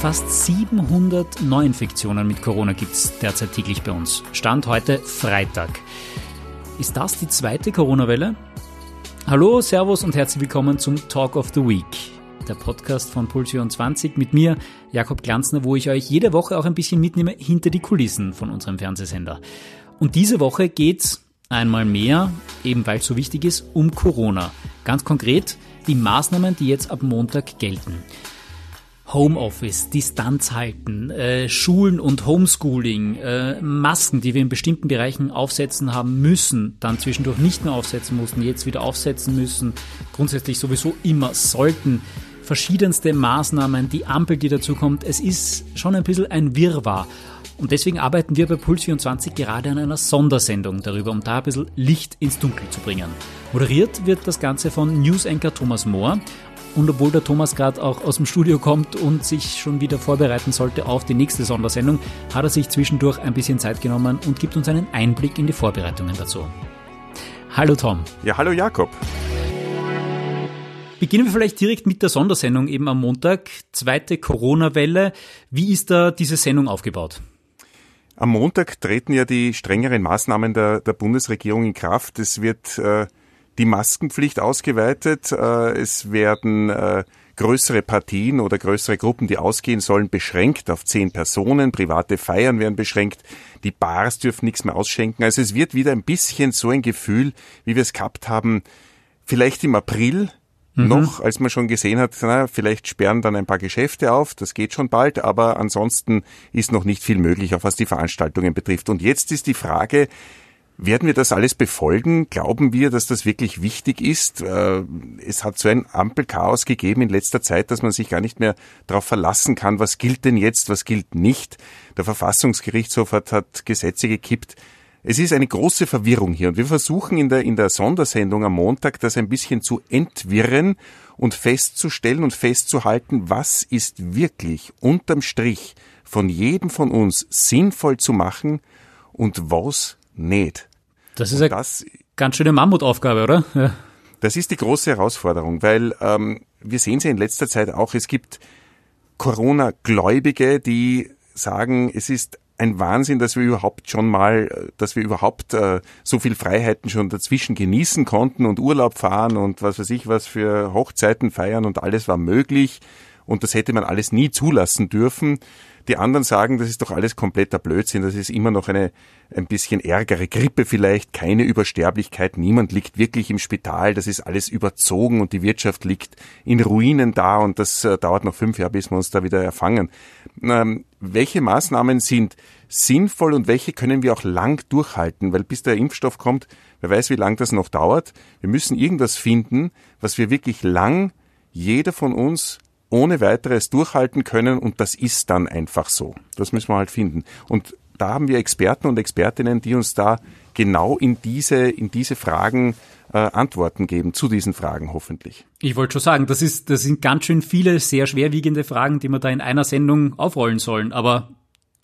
Fast 700 Neuinfektionen mit Corona gibt es derzeit täglich bei uns. Stand heute Freitag. Ist das die zweite Corona-Welle? Hallo, Servus und herzlich willkommen zum Talk of the Week, der Podcast von Puls 24 mit mir, Jakob Glanzner, wo ich euch jede Woche auch ein bisschen mitnehme hinter die Kulissen von unserem Fernsehsender. Und diese Woche geht's einmal mehr, eben weil es so wichtig ist, um Corona. Ganz konkret die Maßnahmen, die jetzt ab Montag gelten. Homeoffice, Distanz halten, äh, Schulen und Homeschooling, äh, Masken, die wir in bestimmten Bereichen aufsetzen haben müssen, dann zwischendurch nicht mehr aufsetzen mussten, jetzt wieder aufsetzen müssen, grundsätzlich sowieso immer sollten, verschiedenste Maßnahmen, die Ampel, die dazu kommt, es ist schon ein bisschen ein Wirrwarr. Und deswegen arbeiten wir bei Puls 24 gerade an einer Sondersendung darüber, um da ein bisschen Licht ins Dunkel zu bringen. Moderiert wird das Ganze von News Anchor Thomas Mohr und obwohl der Thomas gerade auch aus dem Studio kommt und sich schon wieder vorbereiten sollte auf die nächste Sondersendung, hat er sich zwischendurch ein bisschen Zeit genommen und gibt uns einen Einblick in die Vorbereitungen dazu. Hallo Tom. Ja, hallo Jakob. Beginnen wir vielleicht direkt mit der Sondersendung eben am Montag. Zweite Corona-Welle. Wie ist da diese Sendung aufgebaut? Am Montag treten ja die strengeren Maßnahmen der, der Bundesregierung in Kraft. Es wird äh, die Maskenpflicht ausgeweitet. Äh, es werden äh, größere Partien oder größere Gruppen, die ausgehen sollen, beschränkt auf zehn Personen. Private Feiern werden beschränkt. Die Bars dürfen nichts mehr ausschenken. Also es wird wieder ein bisschen so ein Gefühl, wie wir es gehabt haben, vielleicht im April mhm. noch, als man schon gesehen hat, na, vielleicht sperren dann ein paar Geschäfte auf, das geht schon bald, aber ansonsten ist noch nicht viel möglich, auch was die Veranstaltungen betrifft. Und jetzt ist die Frage, werden wir das alles befolgen? Glauben wir, dass das wirklich wichtig ist? Äh, es hat so ein Ampelchaos gegeben in letzter Zeit, dass man sich gar nicht mehr darauf verlassen kann, was gilt denn jetzt, was gilt nicht. Der Verfassungsgerichtshof hat, hat Gesetze gekippt. Es ist eine große Verwirrung hier und wir versuchen in der, in der Sondersendung am Montag das ein bisschen zu entwirren und festzustellen und festzuhalten, was ist wirklich unterm Strich von jedem von uns sinnvoll zu machen und was nicht. Das ist eine das, ganz schöne Mammutaufgabe, oder? Ja. Das ist die große Herausforderung, weil ähm, wir sehen es ja in letzter Zeit auch, es gibt Corona-Gläubige, die sagen, es ist ein Wahnsinn, dass wir überhaupt schon mal, dass wir überhaupt äh, so viel Freiheiten schon dazwischen genießen konnten und Urlaub fahren und was weiß ich was für Hochzeiten feiern und alles war möglich und das hätte man alles nie zulassen dürfen. Die anderen sagen, das ist doch alles kompletter Blödsinn, das ist immer noch eine ein bisschen ärgere Grippe vielleicht, keine Übersterblichkeit, niemand liegt wirklich im Spital, das ist alles überzogen und die Wirtschaft liegt in Ruinen da und das äh, dauert noch fünf Jahre, bis wir uns da wieder erfangen. Ähm, welche Maßnahmen sind sinnvoll und welche können wir auch lang durchhalten? Weil bis der Impfstoff kommt, wer weiß, wie lang das noch dauert. Wir müssen irgendwas finden, was wir wirklich lang, jeder von uns ohne weiteres durchhalten können und das ist dann einfach so. Das müssen wir halt finden. Und da haben wir Experten und Expertinnen, die uns da genau in diese, in diese Fragen äh, Antworten geben, zu diesen Fragen hoffentlich. Ich wollte schon sagen, das, ist, das sind ganz schön viele sehr schwerwiegende Fragen, die wir da in einer Sendung aufrollen sollen. Aber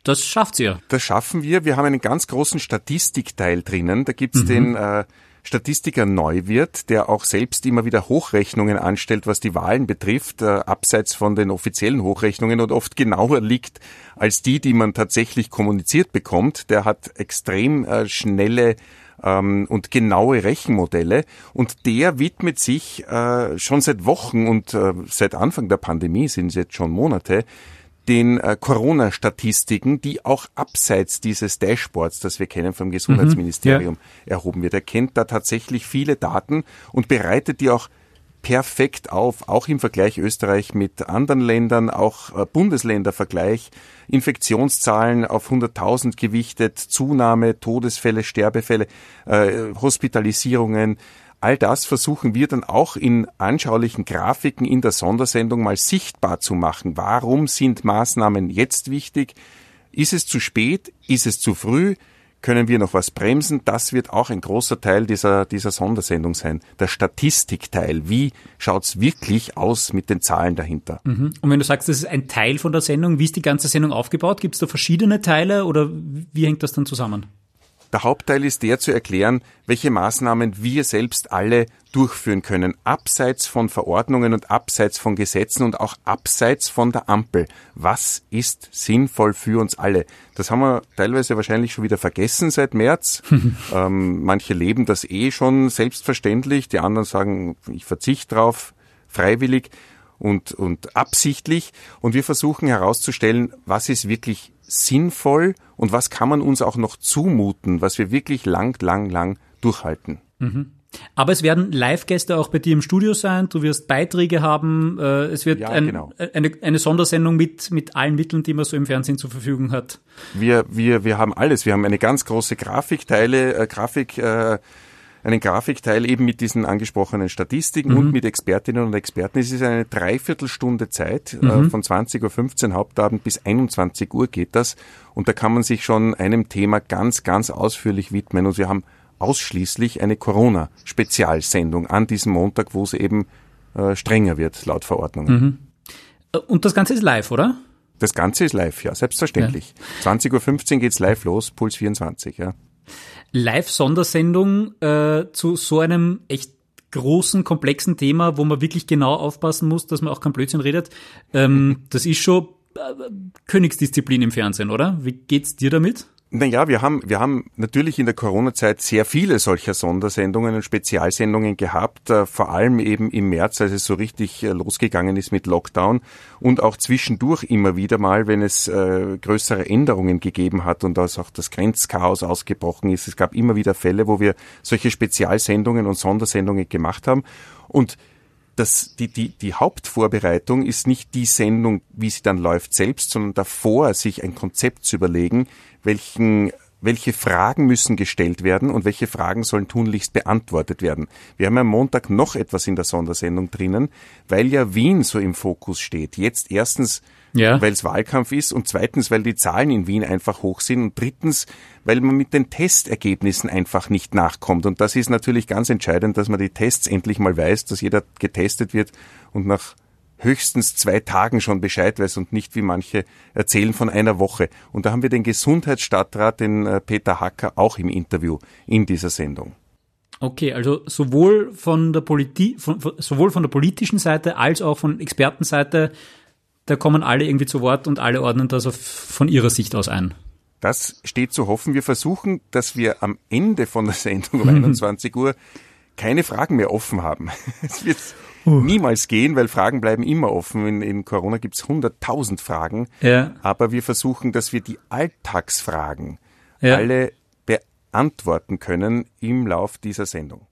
das schafft ihr. Das schaffen wir. Wir haben einen ganz großen Statistikteil drinnen. Da gibt's mhm. den äh, Statistiker Neuwirth, der auch selbst immer wieder Hochrechnungen anstellt, was die Wahlen betrifft, äh, abseits von den offiziellen Hochrechnungen und oft genauer liegt als die, die man tatsächlich kommuniziert bekommt. Der hat extrem äh, schnelle ähm, und genaue Rechenmodelle und der widmet sich äh, schon seit Wochen und äh, seit Anfang der Pandemie sind es jetzt schon Monate den äh, Corona-Statistiken, die auch abseits dieses Dashboards, das wir kennen vom Gesundheitsministerium, mhm, ja. erhoben wird. Er kennt da tatsächlich viele Daten und bereitet die auch perfekt auf, auch im Vergleich Österreich mit anderen Ländern, auch äh, Bundesländervergleich, Infektionszahlen auf 100.000 gewichtet, Zunahme, Todesfälle, Sterbefälle, äh, Hospitalisierungen, All das versuchen wir dann auch in anschaulichen Grafiken in der Sondersendung mal sichtbar zu machen. Warum sind Maßnahmen jetzt wichtig? Ist es zu spät? Ist es zu früh? Können wir noch was bremsen? Das wird auch ein großer Teil dieser, dieser Sondersendung sein. Der Statistikteil. Wie schaut's wirklich aus mit den Zahlen dahinter? Mhm. Und wenn du sagst, das ist ein Teil von der Sendung, wie ist die ganze Sendung aufgebaut? Gibt es da verschiedene Teile oder wie hängt das dann zusammen? Der Hauptteil ist der zu erklären, welche Maßnahmen wir selbst alle durchführen können, abseits von Verordnungen und abseits von Gesetzen und auch abseits von der Ampel. Was ist sinnvoll für uns alle? Das haben wir teilweise wahrscheinlich schon wieder vergessen seit März. ähm, manche leben das eh schon selbstverständlich, die anderen sagen, ich verzichte drauf, freiwillig und, und absichtlich. Und wir versuchen herauszustellen, was ist wirklich sinnvoll und was kann man uns auch noch zumuten, was wir wirklich lang, lang, lang durchhalten. Mhm. Aber es werden Live-Gäste auch bei dir im Studio sein. Du wirst Beiträge haben. Äh, es wird ja, ein, genau. eine, eine Sondersendung mit, mit allen Mitteln, die man so im Fernsehen zur Verfügung hat. Wir, wir, wir haben alles. Wir haben eine ganz große Grafikteile, äh, Grafik, äh, einen Grafikteil eben mit diesen angesprochenen Statistiken mhm. und mit Expertinnen und Experten. Es ist eine Dreiviertelstunde Zeit, äh, mhm. äh, von 20.15 Uhr Hauptabend bis 21 Uhr geht das. Und da kann man sich schon einem Thema ganz, ganz ausführlich widmen. Und wir haben ausschließlich eine Corona-Spezialsendung an diesem Montag, wo es eben äh, strenger wird, laut Verordnungen. Mhm. Äh, und das Ganze ist live, oder? Das Ganze ist live, ja, selbstverständlich. Ja. 20.15 Uhr geht's live los, Puls 24, ja. Live-Sondersendung äh, zu so einem echt großen, komplexen Thema, wo man wirklich genau aufpassen muss, dass man auch kein Blödsinn redet. Ähm, das ist schon äh, Königsdisziplin im Fernsehen, oder? Wie geht's dir damit? Naja, wir haben, wir haben natürlich in der Corona-Zeit sehr viele solcher Sondersendungen und Spezialsendungen gehabt, äh, vor allem eben im März, als es so richtig äh, losgegangen ist mit Lockdown und auch zwischendurch immer wieder mal, wenn es äh, größere Änderungen gegeben hat und als auch das Grenzchaos ausgebrochen ist. Es gab immer wieder Fälle, wo wir solche Spezialsendungen und Sondersendungen gemacht haben und das, die, die, die Hauptvorbereitung ist nicht die Sendung, wie sie dann läuft selbst, sondern davor sich ein Konzept zu überlegen, welchen welche Fragen müssen gestellt werden und welche Fragen sollen tunlichst beantwortet werden. Wir haben am Montag noch etwas in der Sondersendung drinnen, weil ja Wien so im Fokus steht. Jetzt erstens, ja. weil es Wahlkampf ist und zweitens, weil die Zahlen in Wien einfach hoch sind und drittens, weil man mit den Testergebnissen einfach nicht nachkommt. Und das ist natürlich ganz entscheidend, dass man die Tests endlich mal weiß, dass jeder getestet wird und nach höchstens zwei Tagen schon Bescheid weiß und nicht wie manche erzählen von einer Woche. Und da haben wir den Gesundheitsstadtrat, den äh, Peter Hacker, auch im Interview in dieser Sendung. Okay, also sowohl von der Politi von, sowohl von der politischen Seite als auch von Expertenseite, da kommen alle irgendwie zu Wort und alle ordnen das auf, von ihrer Sicht aus ein. Das steht zu hoffen. Wir versuchen, dass wir am Ende von der Sendung um 21 Uhr keine Fragen mehr offen haben. Es wird uh. niemals gehen, weil Fragen bleiben immer offen. In, in Corona gibt es hunderttausend Fragen. Ja. Aber wir versuchen, dass wir die Alltagsfragen ja. alle beantworten können im Lauf dieser Sendung.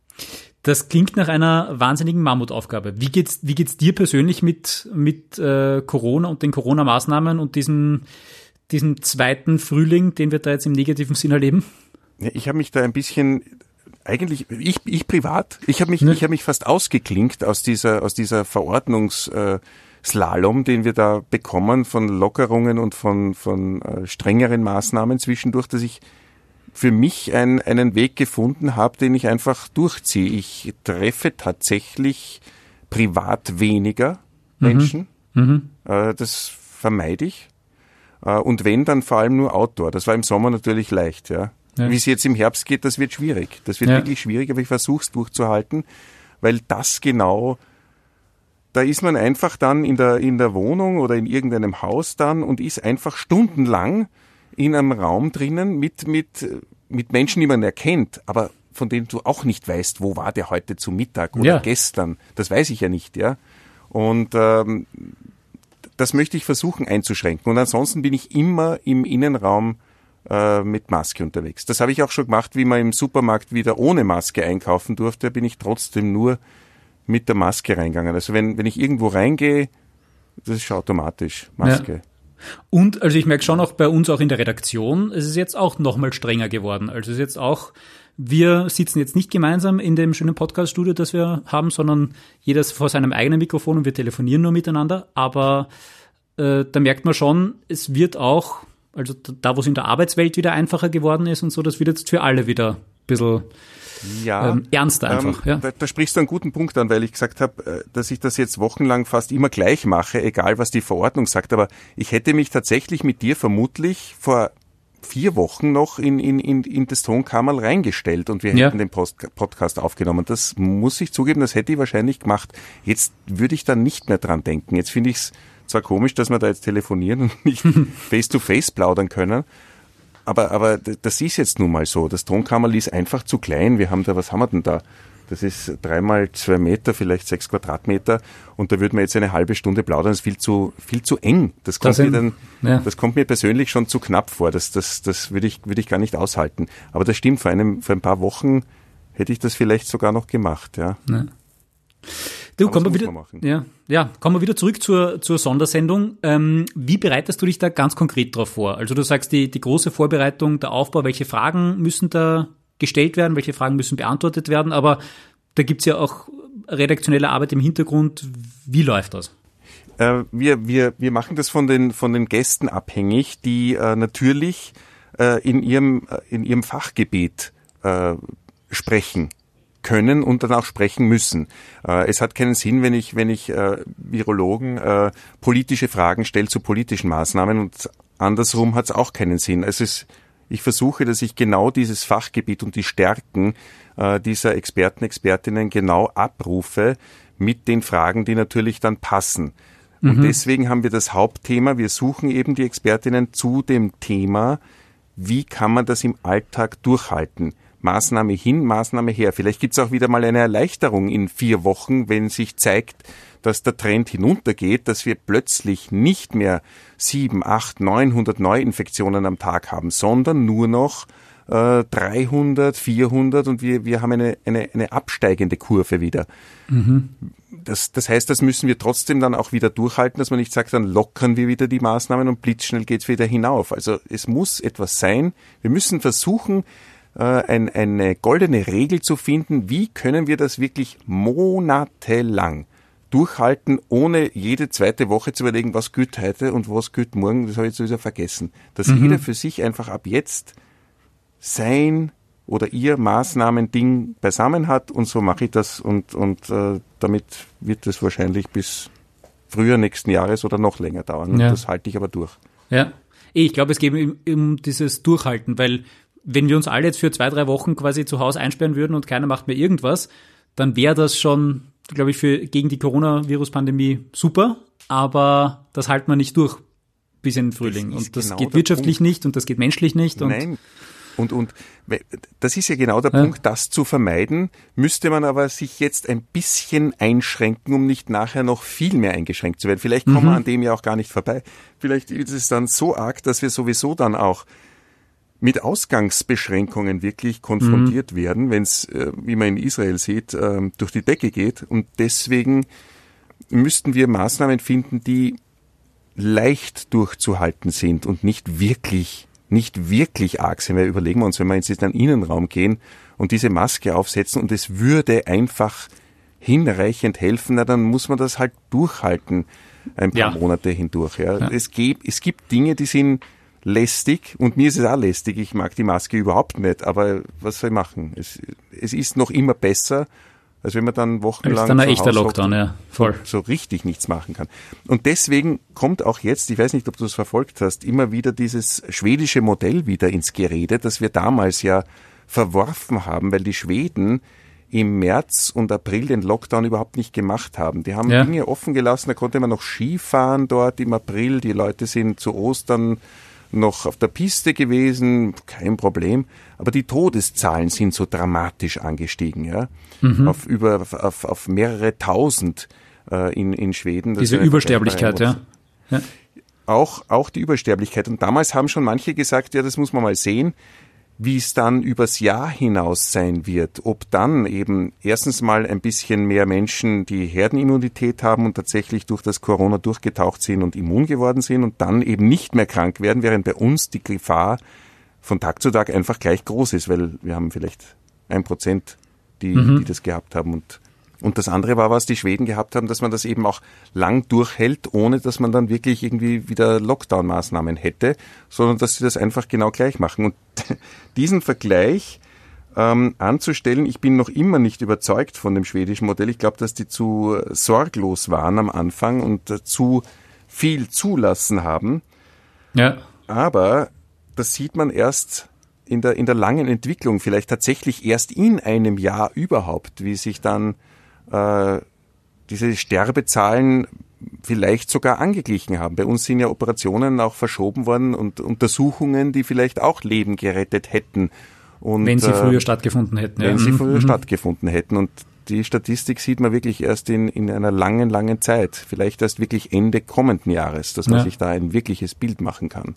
Das klingt nach einer wahnsinnigen Mammutaufgabe. Wie geht's, wie geht's dir persönlich mit, mit äh, Corona und den Corona-Maßnahmen und diesem, diesem zweiten Frühling, den wir da jetzt im negativen Sinn erleben? Ja, ich habe mich da ein bisschen eigentlich ich, ich privat, ich habe mich, ne? ich habe mich fast ausgeklinkt aus dieser aus dieser Verordnungsslalom, den wir da bekommen von Lockerungen und von von äh, strengeren Maßnahmen zwischendurch, dass ich für mich ein, einen Weg gefunden habe, den ich einfach durchziehe. Ich treffe tatsächlich privat weniger mhm. Menschen. Mhm. Äh, das vermeide ich. Äh, und wenn, dann vor allem nur Outdoor. Das war im Sommer natürlich leicht, ja. Ja. Wie es jetzt im Herbst geht, das wird schwierig. Das wird ja. wirklich schwierig, aber ich versuche es durchzuhalten, weil das genau, da ist man einfach dann in der, in der Wohnung oder in irgendeinem Haus dann und ist einfach stundenlang in einem Raum drinnen mit, mit, mit Menschen, die man erkennt, aber von denen du auch nicht weißt, wo war der heute zu Mittag oder ja. gestern. Das weiß ich ja nicht, ja. Und ähm, das möchte ich versuchen einzuschränken. Und ansonsten bin ich immer im Innenraum äh, mit Maske unterwegs. Das habe ich auch schon gemacht, wie man im Supermarkt wieder ohne Maske einkaufen durfte, bin ich trotzdem nur mit der Maske reingegangen. Also wenn, wenn ich irgendwo reingehe, das ist schon automatisch Maske. Ja. Und also ich merke schon auch bei uns auch in der Redaktion, es ist jetzt auch nochmal strenger geworden. Also es ist jetzt auch, wir sitzen jetzt nicht gemeinsam in dem schönen Podcast-Studio, das wir haben, sondern jeder vor seinem eigenen Mikrofon und wir telefonieren nur miteinander. Aber äh, da merkt man schon, es wird auch also da, wo es in der Arbeitswelt wieder einfacher geworden ist und so, das wird jetzt für alle wieder ein bisschen ja, ähm, ernster einfach. Ähm, ja. Da, da, sprichst du einen guten Punkt an, weil ich gesagt habe, äh, dass ich das jetzt wochenlang fast immer gleich mache, egal was die Verordnung sagt. Aber ich hätte mich tatsächlich mit dir vermutlich vor vier Wochen noch in, in, in, in das Tonkammerl reingestellt und wir hätten ja. den Post Podcast aufgenommen. Das muss ich zugeben, das hätte ich wahrscheinlich gemacht. Jetzt würde ich da nicht mehr dran denken. Jetzt finde ich es zwar komisch, dass wir da jetzt telefonieren und nicht face-to-face -face plaudern können, aber, aber das ist jetzt nun mal so. Das Tonkammerl ist einfach zu klein. Wir haben da, was haben wir denn da? Das ist dreimal zwei Meter, vielleicht sechs Quadratmeter. Und da würde man jetzt eine halbe Stunde plaudern. Das ist viel zu, viel zu eng. Das kommt, das mir, dann, ja. das kommt mir persönlich schon zu knapp vor. Das, das, das würde ich, würde ich gar nicht aushalten. Aber das stimmt. Vor einem, vor ein paar Wochen hätte ich das vielleicht sogar noch gemacht, ja. ja. Du, kommen wir wieder, ja, ja, kommen wir wieder zurück zur, zur Sondersendung. Ähm, wie bereitest du dich da ganz konkret drauf vor? Also du sagst, die, die große Vorbereitung, der Aufbau, welche Fragen müssen da gestellt werden, welche Fragen müssen beantwortet werden, aber da gibt's ja auch redaktionelle Arbeit im Hintergrund. Wie läuft das? Äh, wir, wir, wir machen das von den, von den Gästen abhängig, die äh, natürlich äh, in, ihrem, äh, in ihrem Fachgebiet äh, sprechen können und dann auch sprechen müssen. Äh, es hat keinen Sinn, wenn ich, wenn ich äh, Virologen äh, politische Fragen stelle zu politischen Maßnahmen und andersrum hat es auch keinen Sinn. Es ist ich versuche, dass ich genau dieses Fachgebiet und die Stärken äh, dieser Experten, Expertinnen genau abrufe mit den Fragen, die natürlich dann passen. Und mhm. deswegen haben wir das Hauptthema, wir suchen eben die Expertinnen zu dem Thema, wie kann man das im Alltag durchhalten? Maßnahme hin, Maßnahme her. Vielleicht gibt es auch wieder mal eine Erleichterung in vier Wochen, wenn sich zeigt, dass der Trend hinuntergeht, dass wir plötzlich nicht mehr sieben, acht, 900 Neuinfektionen am Tag haben, sondern nur noch äh, 300, 400 und wir, wir haben eine, eine, eine absteigende Kurve wieder. Mhm. Das, das heißt, das müssen wir trotzdem dann auch wieder durchhalten, dass man nicht sagt, dann lockern wir wieder die Maßnahmen und blitzschnell geht's wieder hinauf. Also es muss etwas sein. Wir müssen versuchen, äh, ein, eine goldene Regel zu finden, wie können wir das wirklich monatelang durchhalten, ohne jede zweite Woche zu überlegen, was gilt heute und was gilt morgen, das habe ich sowieso vergessen. Dass mhm. jeder für sich einfach ab jetzt sein oder ihr Maßnahmen-Ding beisammen hat und so mache ich das und, und äh, damit wird es wahrscheinlich bis früher nächsten Jahres oder noch länger dauern. Ja. Das halte ich aber durch. Ja, ich glaube, es geht um, um dieses Durchhalten, weil wenn wir uns alle jetzt für zwei, drei Wochen quasi zu Hause einsperren würden und keiner macht mehr irgendwas, dann wäre das schon glaube ich, für, gegen die Coronavirus-Pandemie super, aber das halten wir nicht durch bis in den Frühling. Das und das genau geht wirtschaftlich Punkt. nicht und das geht menschlich nicht. Und Nein. Und, und das ist ja genau der ja. Punkt, das zu vermeiden, müsste man aber sich jetzt ein bisschen einschränken, um nicht nachher noch viel mehr eingeschränkt zu werden. Vielleicht kommen mhm. wir an dem ja auch gar nicht vorbei. Vielleicht ist es dann so arg, dass wir sowieso dann auch mit Ausgangsbeschränkungen wirklich konfrontiert mhm. werden, wenn es, äh, wie man in Israel sieht, äh, durch die Decke geht. Und deswegen müssten wir Maßnahmen finden, die leicht durchzuhalten sind und nicht wirklich, nicht wirklich arg sind. Weil überlegen wir uns, wenn wir jetzt in den Innenraum gehen und diese Maske aufsetzen und es würde einfach hinreichend helfen, na, dann muss man das halt durchhalten ein paar ja. Monate hindurch. Ja. ja. Es, gibt, es gibt Dinge, die sind lästig und mir ist es auch lästig. Ich mag die Maske überhaupt nicht, aber was soll ich machen? Es, es ist noch immer besser, als wenn man dann wochenlang ist dann ein echter Lockdown, ja, voll. so richtig nichts machen kann. Und deswegen kommt auch jetzt, ich weiß nicht, ob du es verfolgt hast, immer wieder dieses schwedische Modell wieder ins Gerede, das wir damals ja verworfen haben, weil die Schweden im März und April den Lockdown überhaupt nicht gemacht haben. Die haben ja. Dinge offen gelassen, da konnte man noch Skifahren dort im April, die Leute sind zu Ostern noch auf der Piste gewesen, kein Problem. Aber die Todeszahlen sind so dramatisch angestiegen, ja. Mhm. Auf über, auf, auf mehrere tausend äh, in, in Schweden. Diese Übersterblichkeit, ja. ja. Auch, auch die Übersterblichkeit. Und damals haben schon manche gesagt, ja, das muss man mal sehen wie es dann übers Jahr hinaus sein wird, ob dann eben erstens mal ein bisschen mehr Menschen die Herdenimmunität haben und tatsächlich durch das Corona durchgetaucht sind und immun geworden sind und dann eben nicht mehr krank werden, während bei uns die Gefahr von Tag zu Tag einfach gleich groß ist, weil wir haben vielleicht ein Prozent, die, mhm. die das gehabt haben und und das andere war, was die Schweden gehabt haben, dass man das eben auch lang durchhält, ohne dass man dann wirklich irgendwie wieder Lockdown-Maßnahmen hätte, sondern dass sie das einfach genau gleich machen. Und diesen Vergleich ähm, anzustellen, ich bin noch immer nicht überzeugt von dem schwedischen Modell. Ich glaube, dass die zu sorglos waren am Anfang und äh, zu viel zulassen haben. Ja. Aber das sieht man erst in der, in der langen Entwicklung, vielleicht tatsächlich erst in einem Jahr überhaupt, wie sich dann äh, diese Sterbezahlen vielleicht sogar angeglichen haben. Bei uns sind ja Operationen auch verschoben worden und Untersuchungen, die vielleicht auch Leben gerettet hätten. Und, wenn sie äh, früher stattgefunden hätten. Wenn ja. sie früher mhm. stattgefunden hätten. Und die Statistik sieht man wirklich erst in, in einer langen, langen Zeit. Vielleicht erst wirklich Ende kommenden Jahres, dass man ja. sich da ein wirkliches Bild machen kann.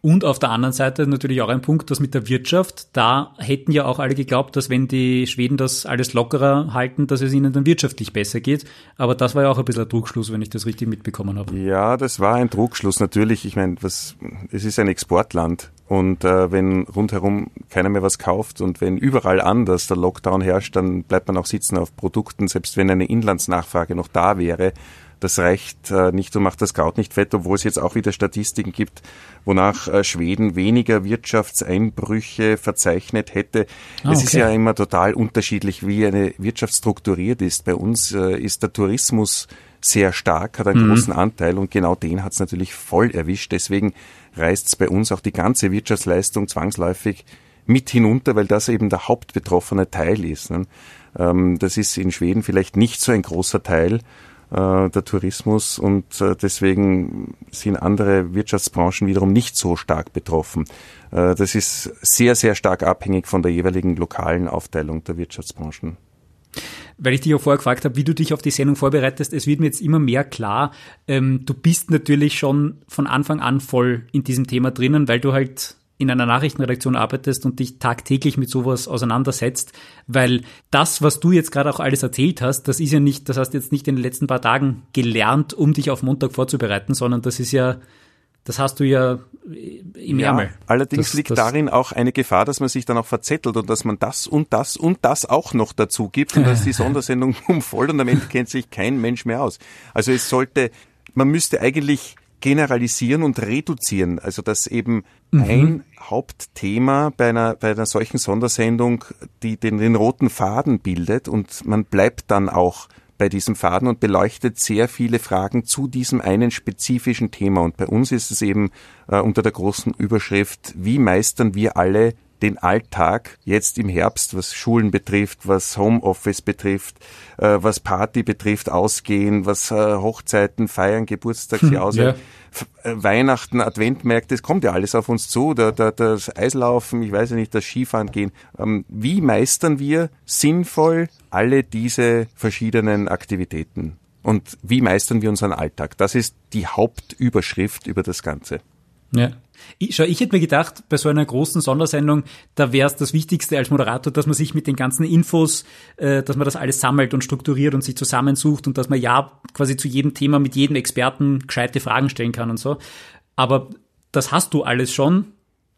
Und auf der anderen Seite natürlich auch ein Punkt, das mit der Wirtschaft. Da hätten ja auch alle geglaubt, dass wenn die Schweden das alles lockerer halten, dass es ihnen dann wirtschaftlich besser geht. Aber das war ja auch ein bisschen ein Druckschluss, wenn ich das richtig mitbekommen habe. Ja, das war ein Druckschluss. Natürlich, ich meine, was, es ist ein Exportland. Und äh, wenn rundherum keiner mehr was kauft und wenn überall anders der Lockdown herrscht, dann bleibt man auch sitzen auf Produkten, selbst wenn eine Inlandsnachfrage noch da wäre das reicht äh, nicht und macht das Kraut nicht fett, obwohl es jetzt auch wieder Statistiken gibt, wonach äh, Schweden weniger Wirtschaftseinbrüche verzeichnet hätte. Ah, es ist ja immer total unterschiedlich, wie eine Wirtschaft strukturiert ist. Bei uns äh, ist der Tourismus sehr stark, hat einen mhm. großen Anteil und genau den hat es natürlich voll erwischt. Deswegen reißt es bei uns auch die ganze Wirtschaftsleistung zwangsläufig mit hinunter, weil das eben der hauptbetroffene Teil ist. Ne? Ähm, das ist in Schweden vielleicht nicht so ein großer Teil der Tourismus und äh, deswegen sind andere Wirtschaftsbranchen wiederum nicht so stark betroffen. Äh, das ist sehr, sehr stark abhängig von der jeweiligen lokalen Aufteilung der Wirtschaftsbranchen. Weil ich dich ja vorher gefragt habe, wie du dich auf die Sendung vorbereitest, es wird mir jetzt immer mehr klar, ähm, du bist natürlich schon von Anfang an voll in diesem Thema drinnen, weil du halt in einer Nachrichtenredaktion arbeitest und dich tagtäglich mit sowas auseinandersetzt, weil das, was du jetzt gerade auch alles erzählt hast, das ist ja nicht, das hast du jetzt nicht in den letzten paar Tagen gelernt, um dich auf Montag vorzubereiten, sondern das ist ja, das hast du ja im ja, Ärmel. Allerdings das, liegt das darin auch eine Gefahr, dass man sich dann auch verzettelt und dass man das und das und das auch noch dazu gibt und dass die Sondersendung umvoll und am Ende kennt sich kein Mensch mehr aus. Also es sollte, man müsste eigentlich generalisieren und reduzieren. Also dass eben mhm. ein Hauptthema bei einer, bei einer solchen Sondersendung die den, den roten Faden bildet und man bleibt dann auch bei diesem Faden und beleuchtet sehr viele Fragen zu diesem einen spezifischen Thema. Und bei uns ist es eben äh, unter der großen Überschrift, wie meistern wir alle den Alltag jetzt im Herbst, was Schulen betrifft, was Homeoffice betrifft, äh, was Party betrifft, Ausgehen, was äh, Hochzeiten, Feiern, Geburtstagsjause, hm, ja. Äh, Weihnachten, Adventmärkte, das kommt ja alles auf uns zu, da, da, das Eislaufen, ich weiß ja nicht, das Skifahren gehen. Ähm, wie meistern wir sinnvoll alle diese verschiedenen Aktivitäten? Und wie meistern wir unseren Alltag? Das ist die Hauptüberschrift über das Ganze. Ja. Ich, schau, ich hätte mir gedacht, bei so einer großen Sondersendung, da wäre es das Wichtigste als Moderator, dass man sich mit den ganzen Infos, äh, dass man das alles sammelt und strukturiert und sich zusammensucht und dass man ja quasi zu jedem Thema mit jedem Experten gescheite Fragen stellen kann und so. Aber das hast du alles schon.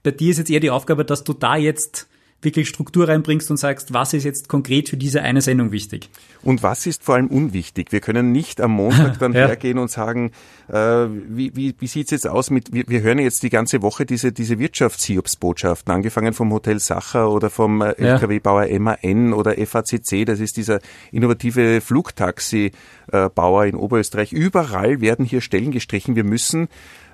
Bei dir ist jetzt eher die Aufgabe, dass du da jetzt wirklich Struktur reinbringst und sagst, was ist jetzt konkret für diese eine Sendung wichtig? Und was ist vor allem unwichtig? Wir können nicht am Montag dann ja. hergehen und sagen, äh, wie, wie, wie sieht's jetzt aus mit, wir, wir hören jetzt die ganze Woche diese, diese Wirtschaftshiobsbotschaften, angefangen vom Hotel Sacher oder vom äh, ja. LKW-Bauer MAN oder FACC, das ist dieser innovative Flugtaxi-Bauer in Oberösterreich. Überall werden hier Stellen gestrichen. Wir müssen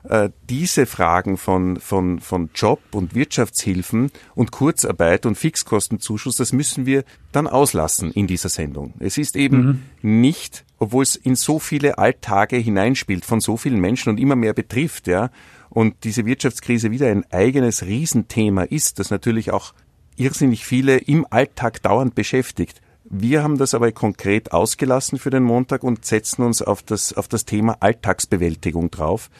äh, diese Fragen von, von, von Job und Wirtschaftshilfen und Kurzarbeit und Fixkostenzuschuss, das müssen wir dann auslassen in dieser Sendung. Es ist eben mhm. nicht, obwohl es in so viele Alltage hineinspielt von so vielen Menschen und immer mehr betrifft, ja, und diese Wirtschaftskrise wieder ein eigenes Riesenthema ist, das natürlich auch irrsinnig viele im Alltag dauernd beschäftigt. Wir haben das aber konkret ausgelassen für den Montag und setzen uns auf das, auf das Thema Alltagsbewältigung drauf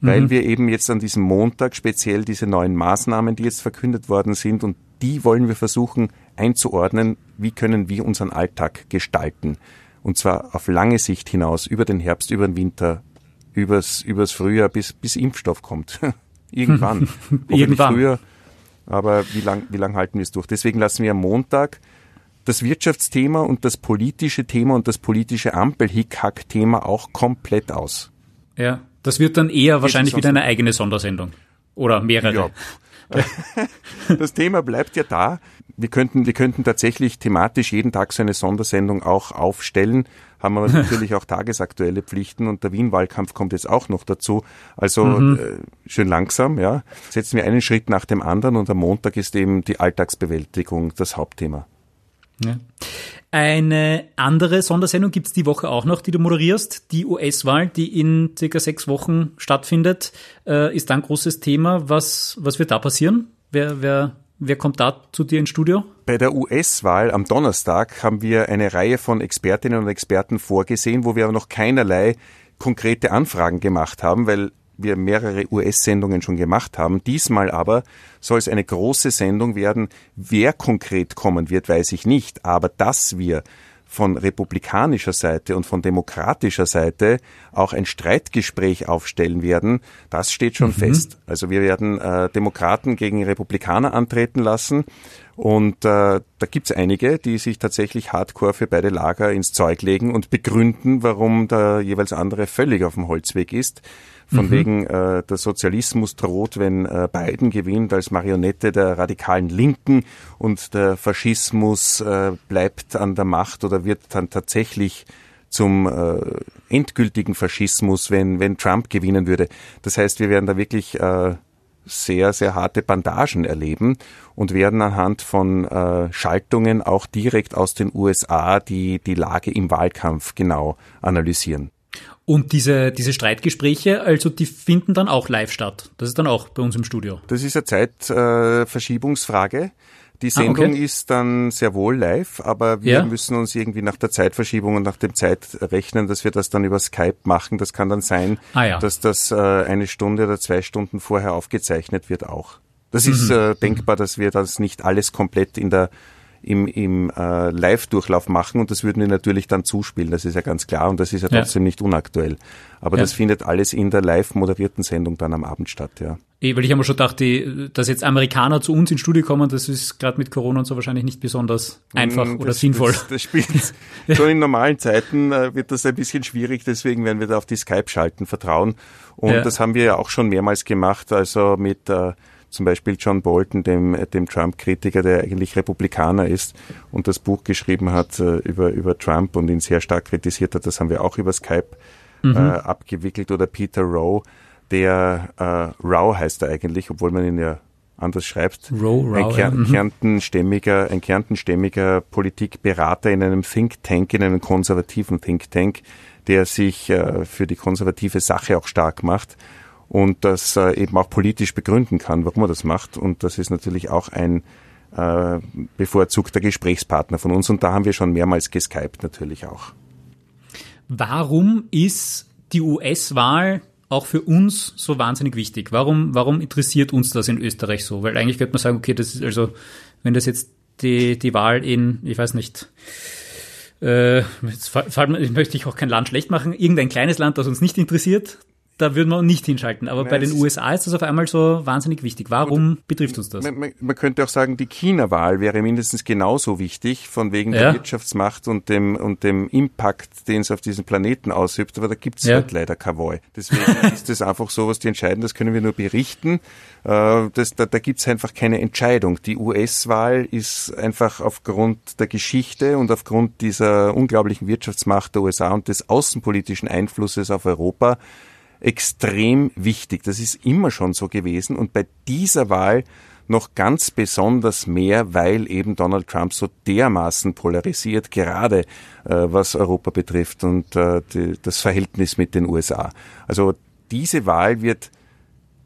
weil mhm. wir eben jetzt an diesem Montag speziell diese neuen Maßnahmen, die jetzt verkündet worden sind, und die wollen wir versuchen einzuordnen, wie können wir unseren Alltag gestalten. Und zwar auf lange Sicht hinaus, über den Herbst, über den Winter, übers, übers Frühjahr, bis, bis Impfstoff kommt. Irgendwann. Irgendwann. früher, aber wie lang, wie lang halten wir es durch? Deswegen lassen wir am Montag das Wirtschaftsthema und das politische Thema und das politische Ampel-Hickhack-Thema auch komplett aus. Ja, das wird dann eher wahrscheinlich wieder eine eigene Sondersendung. Oder mehrere. Ja. das Thema bleibt ja da. Wir könnten, wir könnten tatsächlich thematisch jeden Tag so eine Sondersendung auch aufstellen, haben aber natürlich auch tagesaktuelle Pflichten und der Wien-Wahlkampf kommt jetzt auch noch dazu. Also mhm. äh, schön langsam, ja. Setzen wir einen Schritt nach dem anderen und am Montag ist eben die Alltagsbewältigung das Hauptthema. Ja. Eine andere Sondersendung gibt's die Woche auch noch, die du moderierst. Die US-Wahl, die in circa sechs Wochen stattfindet, äh, ist ein großes Thema. Was, was wird da passieren? Wer, wer, wer kommt da zu dir ins Studio? Bei der US-Wahl am Donnerstag haben wir eine Reihe von Expertinnen und Experten vorgesehen, wo wir aber noch keinerlei konkrete Anfragen gemacht haben, weil wir mehrere US-Sendungen schon gemacht haben. Diesmal aber soll es eine große Sendung werden. Wer konkret kommen wird, weiß ich nicht. Aber dass wir von republikanischer Seite und von demokratischer Seite auch ein Streitgespräch aufstellen werden, das steht schon mhm. fest. Also wir werden äh, Demokraten gegen Republikaner antreten lassen und äh, da gibt's einige, die sich tatsächlich hardcore für beide Lager ins Zeug legen und begründen, warum der jeweils andere völlig auf dem Holzweg ist. Von mhm. wegen äh, der Sozialismus droht, wenn äh, Biden gewinnt als Marionette der radikalen Linken und der Faschismus äh, bleibt an der Macht oder wird dann tatsächlich zum äh, endgültigen Faschismus, wenn, wenn Trump gewinnen würde. Das heißt, wir werden da wirklich äh, sehr, sehr harte Bandagen erleben und werden anhand von äh, Schaltungen auch direkt aus den USA die, die Lage im Wahlkampf genau analysieren. Und diese, diese Streitgespräche, also die finden dann auch live statt. Das ist dann auch bei uns im Studio. Das ist eine Zeitverschiebungsfrage. Äh, die Sendung ah, okay. ist dann sehr wohl live, aber wir ja. müssen uns irgendwie nach der Zeitverschiebung und nach dem Zeit rechnen, dass wir das dann über Skype machen. Das kann dann sein, ah, ja. dass das äh, eine Stunde oder zwei Stunden vorher aufgezeichnet wird auch. Das mhm. ist äh, denkbar, dass wir das nicht alles komplett in der im, im äh, Live-Durchlauf machen und das würden wir natürlich dann zuspielen, das ist ja ganz klar und das ist ja trotzdem ja. nicht unaktuell. Aber ja. das findet alles in der live moderierten Sendung dann am Abend statt, ja. Eh, weil ich habe mir schon gedacht, die, dass jetzt Amerikaner zu uns ins Studio kommen, das ist gerade mit Corona und so wahrscheinlich nicht besonders einfach mm, das, oder sinnvoll. Das, das spielt schon in normalen Zeiten äh, wird das ein bisschen schwierig, deswegen werden wir da auf die Skype-Schalten vertrauen. Und ja. das haben wir ja auch schon mehrmals gemacht, also mit äh, zum Beispiel John Bolton, dem, dem Trump-Kritiker, der eigentlich Republikaner ist und das Buch geschrieben hat äh, über, über Trump und ihn sehr stark kritisiert hat. Das haben wir auch über Skype mhm. äh, abgewickelt. Oder Peter Rowe, der äh, Rao heißt er eigentlich, obwohl man ihn ja anders schreibt. Row, Row, ein, Ker ja. mhm. kärntenstämmiger, ein kärntenstämmiger Politikberater in einem Think Tank, in einem konservativen Think Tank, der sich äh, für die konservative Sache auch stark macht und das äh, eben auch politisch begründen kann, warum er das macht. Und das ist natürlich auch ein äh, bevorzugter Gesprächspartner von uns. Und da haben wir schon mehrmals geskypt natürlich auch. Warum ist die US-Wahl auch für uns so wahnsinnig wichtig? Warum, warum interessiert uns das in Österreich so? Weil eigentlich könnte man sagen, okay, das ist also, wenn das jetzt die, die Wahl in, ich weiß nicht, äh, jetzt fall, möchte ich auch kein Land schlecht machen, irgendein kleines Land, das uns nicht interessiert, da würden wir nicht hinschalten. Aber Nein, bei den USA ist das auf einmal so wahnsinnig wichtig. Warum betrifft uns das? Man, man, könnte auch sagen, die China-Wahl wäre mindestens genauso wichtig, von wegen ja. der Wirtschaftsmacht und dem, und dem Impact, den es auf diesen Planeten ausübt. Aber da gibt es ja. halt leider Kavoi. Deswegen ist das einfach so, was die entscheiden. Das können wir nur berichten. Äh, das, da da gibt es einfach keine Entscheidung. Die US-Wahl ist einfach aufgrund der Geschichte und aufgrund dieser unglaublichen Wirtschaftsmacht der USA und des außenpolitischen Einflusses auf Europa extrem wichtig. Das ist immer schon so gewesen und bei dieser Wahl noch ganz besonders mehr, weil eben Donald Trump so dermaßen polarisiert, gerade äh, was Europa betrifft und äh, die, das Verhältnis mit den USA. Also diese Wahl wird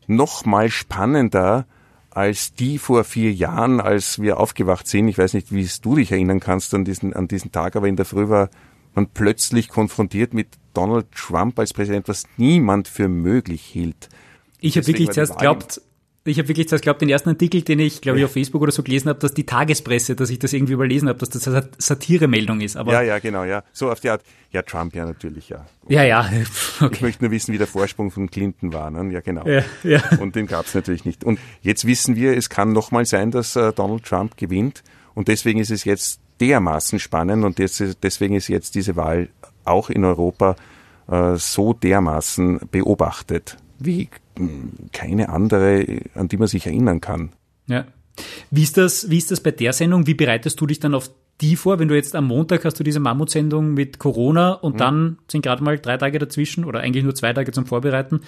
noch mal spannender als die vor vier Jahren, als wir aufgewacht sind. Ich weiß nicht, wie es du dich erinnern kannst an diesen, an diesen Tag, aber in der Früh war man plötzlich konfrontiert mit Donald Trump als Präsident, was niemand für möglich hielt. Ich habe wirklich zuerst glaubt, ich habe wirklich zuerst glaubt, den ersten Artikel, den ich, glaube ich, auf Facebook oder so gelesen habe, dass die Tagespresse, dass ich das irgendwie überlesen habe, dass das eine Satiremeldung ist. Aber ja, ja, genau, ja. So auf die Art. Ja, Trump, ja, natürlich, ja. Ja, ja. Okay. Ich möchte nur wissen, wie der Vorsprung von Clinton war. Ne? Ja, genau. Ja, ja. Und den gab es natürlich nicht. Und jetzt wissen wir, es kann nochmal sein, dass äh, Donald Trump gewinnt. Und deswegen ist es jetzt dermaßen spannend und deswegen ist jetzt diese Wahl auch in Europa äh, so dermaßen beobachtet. wie hm, keine andere, an die man sich erinnern kann. Ja. Wie ist das, wie ist das bei der Sendung? Wie bereitest du dich dann auf die vor, wenn du jetzt am Montag hast du diese Mammutsendung mit Corona und mhm. dann sind gerade mal drei Tage dazwischen oder eigentlich nur zwei Tage zum Vorbereiten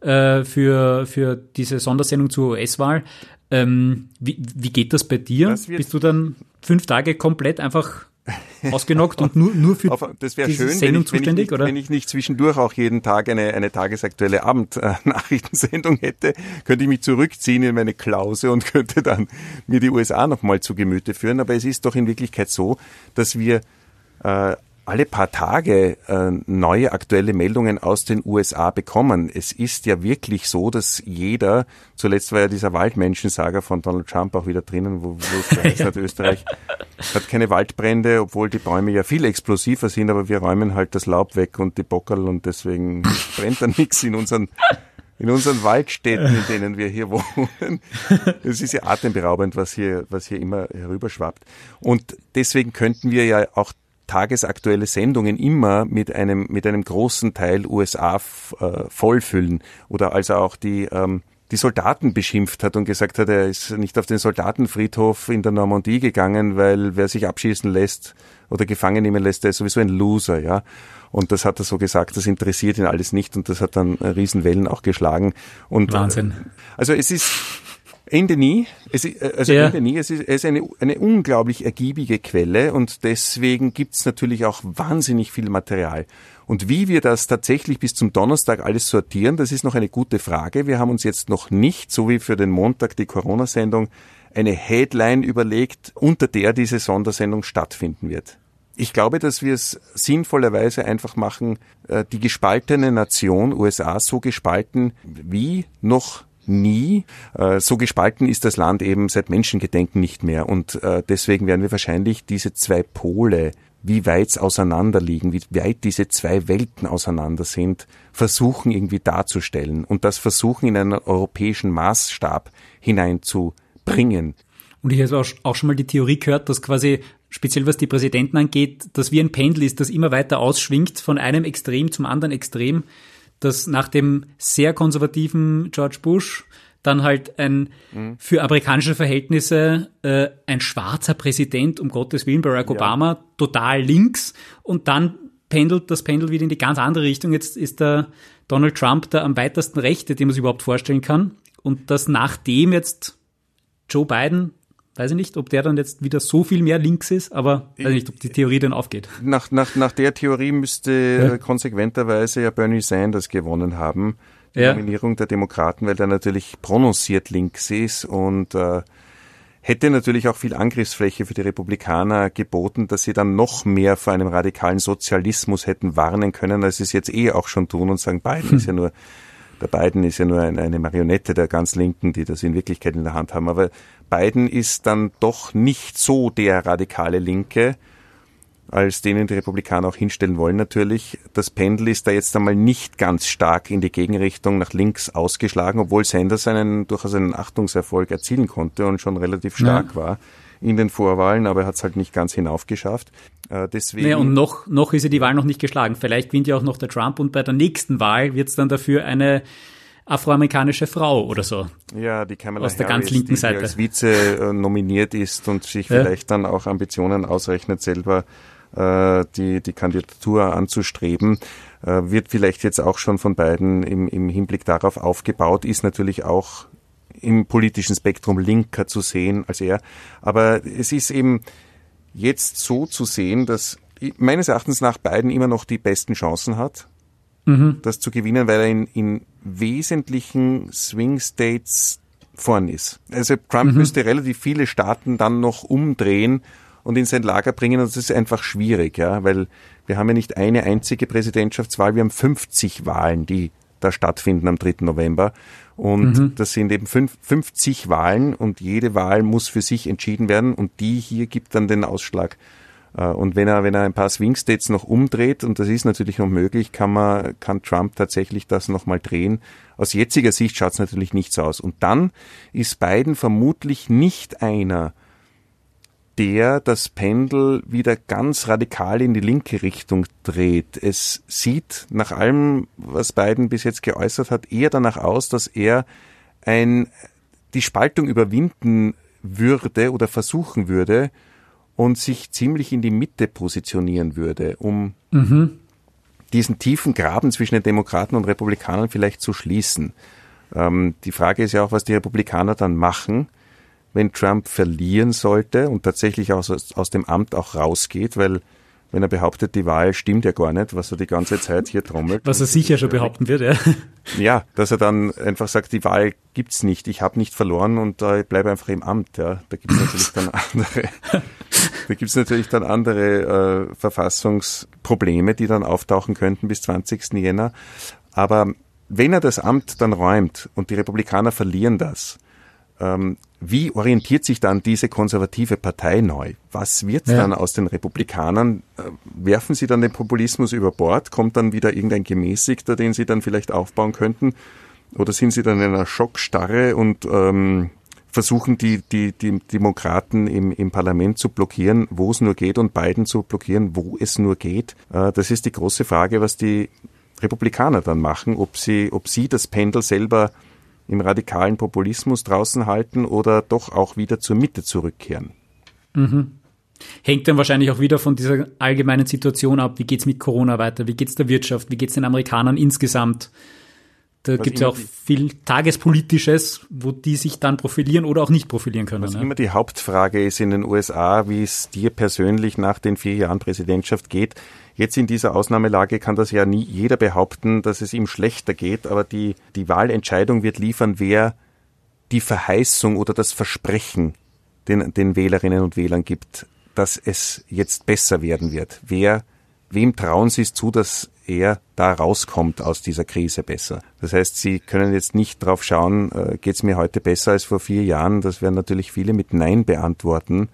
äh, für, für diese Sondersendung zur US-Wahl. Ähm, wie, wie geht das bei dir? Bist du dann fünf Tage komplett einfach ausgenockt und nur, nur für das diese schön, Sendung wenn ich, zuständig, wenn ich, oder? Wenn ich nicht zwischendurch auch jeden Tag eine, eine tagesaktuelle Abendnachrichtensendung hätte, könnte ich mich zurückziehen in meine Klause und könnte dann mir die USA nochmal zu Gemüte führen. Aber es ist doch in Wirklichkeit so, dass wir äh, alle paar Tage äh, neue aktuelle Meldungen aus den USA bekommen. Es ist ja wirklich so, dass jeder, zuletzt war ja dieser Waldmenschensager von Donald Trump auch wieder drinnen, wo, wo es heißt, Österreich hat keine Waldbrände, obwohl die Bäume ja viel explosiver sind, aber wir räumen halt das Laub weg und die Bockerl und deswegen brennt dann nichts in unseren in unseren Waldstädten, in denen wir hier wohnen. Es ist ja atemberaubend, was hier, was hier immer herüberschwappt. Und deswegen könnten wir ja auch tagesaktuelle Sendungen immer mit einem, mit einem großen Teil USA äh, vollfüllen. Oder als er auch die, ähm, die Soldaten beschimpft hat und gesagt hat, er ist nicht auf den Soldatenfriedhof in der Normandie gegangen, weil wer sich abschießen lässt oder gefangen nehmen lässt, der ist sowieso ein Loser, ja. Und das hat er so gesagt, das interessiert ihn alles nicht und das hat dann Riesenwellen auch geschlagen. Und, Wahnsinn. Äh, also es ist, Ende nie. Es, äh, also ja. Ende nie. Es ist, es ist eine, eine unglaublich ergiebige Quelle und deswegen gibt's natürlich auch wahnsinnig viel Material. Und wie wir das tatsächlich bis zum Donnerstag alles sortieren, das ist noch eine gute Frage. Wir haben uns jetzt noch nicht, so wie für den Montag die Corona-Sendung, eine Headline überlegt, unter der diese Sondersendung stattfinden wird. Ich glaube, dass wir es sinnvollerweise einfach machen, äh, die gespaltene Nation USA so gespalten wie noch nie. Äh, so gespalten ist das Land eben seit Menschengedenken nicht mehr. Und äh, deswegen werden wir wahrscheinlich diese zwei Pole, wie weit auseinander liegen, wie weit diese zwei Welten auseinander sind, versuchen irgendwie darzustellen und das versuchen in einen europäischen Maßstab hineinzubringen. Und ich habe auch schon mal die Theorie gehört, dass quasi speziell was die Präsidenten angeht, dass wie ein Pendel ist, das immer weiter ausschwingt von einem Extrem zum anderen Extrem dass nach dem sehr konservativen George Bush dann halt ein mhm. für amerikanische Verhältnisse äh, ein schwarzer Präsident, um Gottes Willen, Barack ja. Obama, total links und dann pendelt das Pendel wieder in die ganz andere Richtung. Jetzt ist der Donald Trump der am weitesten Rechte, den man sich überhaupt vorstellen kann. Und dass nachdem jetzt Joe Biden weiß ich nicht, ob der dann jetzt wieder so viel mehr links ist, aber weiß ich nicht, ob die Theorie dann aufgeht. Nach, nach, nach der Theorie müsste ja. konsequenterweise ja Bernie Sanders gewonnen haben, die ja. Nominierung der Demokraten, weil der natürlich prononciert links ist und äh, hätte natürlich auch viel Angriffsfläche für die Republikaner geboten, dass sie dann noch mehr vor einem radikalen Sozialismus hätten warnen können, als sie es jetzt eh auch schon tun und sagen, Biden hm. ist ja nur der Biden ist ja nur eine Marionette der ganz Linken, die das in Wirklichkeit in der Hand haben. Aber Biden ist dann doch nicht so der radikale Linke, als denen die Republikaner auch hinstellen wollen natürlich. Das Pendel ist da jetzt einmal nicht ganz stark in die Gegenrichtung nach links ausgeschlagen, obwohl Sanders einen durchaus einen Achtungserfolg erzielen konnte und schon relativ stark ja. war in den Vorwahlen, aber er hat es halt nicht ganz hinaufgeschafft. Äh, deswegen naja, und noch, noch ist ja die Wahl noch nicht geschlagen. Vielleicht gewinnt ja auch noch der Trump und bei der nächsten Wahl wird es dann dafür eine afroamerikanische Frau oder so. Ja, die Kamala aus der Harris, ganz linken die, Seite. Die als Vize äh, nominiert ist und sich ja. vielleicht dann auch Ambitionen ausrechnet, selber äh, die, die Kandidatur anzustreben, äh, wird vielleicht jetzt auch schon von beiden im, im Hinblick darauf aufgebaut, ist natürlich auch im politischen Spektrum linker zu sehen als er. Aber es ist eben jetzt so zu sehen, dass meines Erachtens nach Biden immer noch die besten Chancen hat mhm. das zu gewinnen, weil er in, in wesentlichen Swing States vorn ist. Also Trump mhm. müsste relativ viele Staaten dann noch umdrehen und in sein Lager bringen und das ist einfach schwierig, ja, weil wir haben ja nicht eine einzige Präsidentschaftswahl, wir haben 50 Wahlen, die da stattfinden am 3. November. Und mhm. das sind eben 50 Wahlen und jede Wahl muss für sich entschieden werden und die hier gibt dann den Ausschlag und wenn er, wenn er ein paar Swing States noch umdreht, und das ist natürlich noch möglich, kann man, kann Trump tatsächlich das nochmal drehen. Aus jetziger Sicht schaut es natürlich nicht so aus. Und dann ist Biden vermutlich nicht einer, der das Pendel wieder ganz radikal in die linke Richtung dreht. Es sieht nach allem, was Biden bis jetzt geäußert hat, eher danach aus, dass er ein, die Spaltung überwinden würde oder versuchen würde und sich ziemlich in die Mitte positionieren würde, um mhm. diesen tiefen Graben zwischen den Demokraten und Republikanern vielleicht zu schließen. Ähm, die Frage ist ja auch, was die Republikaner dann machen wenn Trump verlieren sollte und tatsächlich aus, aus dem Amt auch rausgeht, weil wenn er behauptet, die Wahl stimmt ja gar nicht, was er die ganze Zeit hier trommelt. Was er sicher schon behaupten wird, ja. Ja, dass er dann einfach sagt, die Wahl gibt's nicht, ich habe nicht verloren und äh, ich bleibe einfach im Amt. Ja, da gibt's natürlich dann andere, da gibt's natürlich dann andere äh, Verfassungsprobleme, die dann auftauchen könnten bis 20. Jänner. Aber wenn er das Amt dann räumt und die Republikaner verlieren das, ähm, wie orientiert sich dann diese konservative Partei neu? Was wird ja. dann aus den Republikanern? Äh, werfen sie dann den Populismus über Bord? Kommt dann wieder irgendein Gemäßigter, den sie dann vielleicht aufbauen könnten? Oder sind sie dann in einer Schockstarre und ähm, versuchen die, die, die Demokraten im, im Parlament zu blockieren, wo es nur geht, und Biden zu blockieren, wo es nur geht? Äh, das ist die große Frage, was die Republikaner dann machen, ob sie, ob sie das Pendel selber im radikalen Populismus draußen halten oder doch auch wieder zur Mitte zurückkehren. Mhm. Hängt dann wahrscheinlich auch wieder von dieser allgemeinen Situation ab. Wie geht's mit Corona weiter? Wie geht's der Wirtschaft? Wie geht's den Amerikanern insgesamt? Da gibt es ja auch viel Tagespolitisches, wo die sich dann profilieren oder auch nicht profilieren können. Was ne? immer die Hauptfrage ist in den USA, wie es dir persönlich nach den vier Jahren Präsidentschaft geht. Jetzt in dieser Ausnahmelage kann das ja nie jeder behaupten, dass es ihm schlechter geht, aber die, die Wahlentscheidung wird liefern, wer die Verheißung oder das Versprechen den, den Wählerinnen und Wählern gibt, dass es jetzt besser werden wird. Wer, wem trauen Sie es zu, dass er da rauskommt aus dieser Krise besser? Das heißt, Sie können jetzt nicht drauf schauen, äh, geht es mir heute besser als vor vier Jahren? Das werden natürlich viele mit Nein beantworten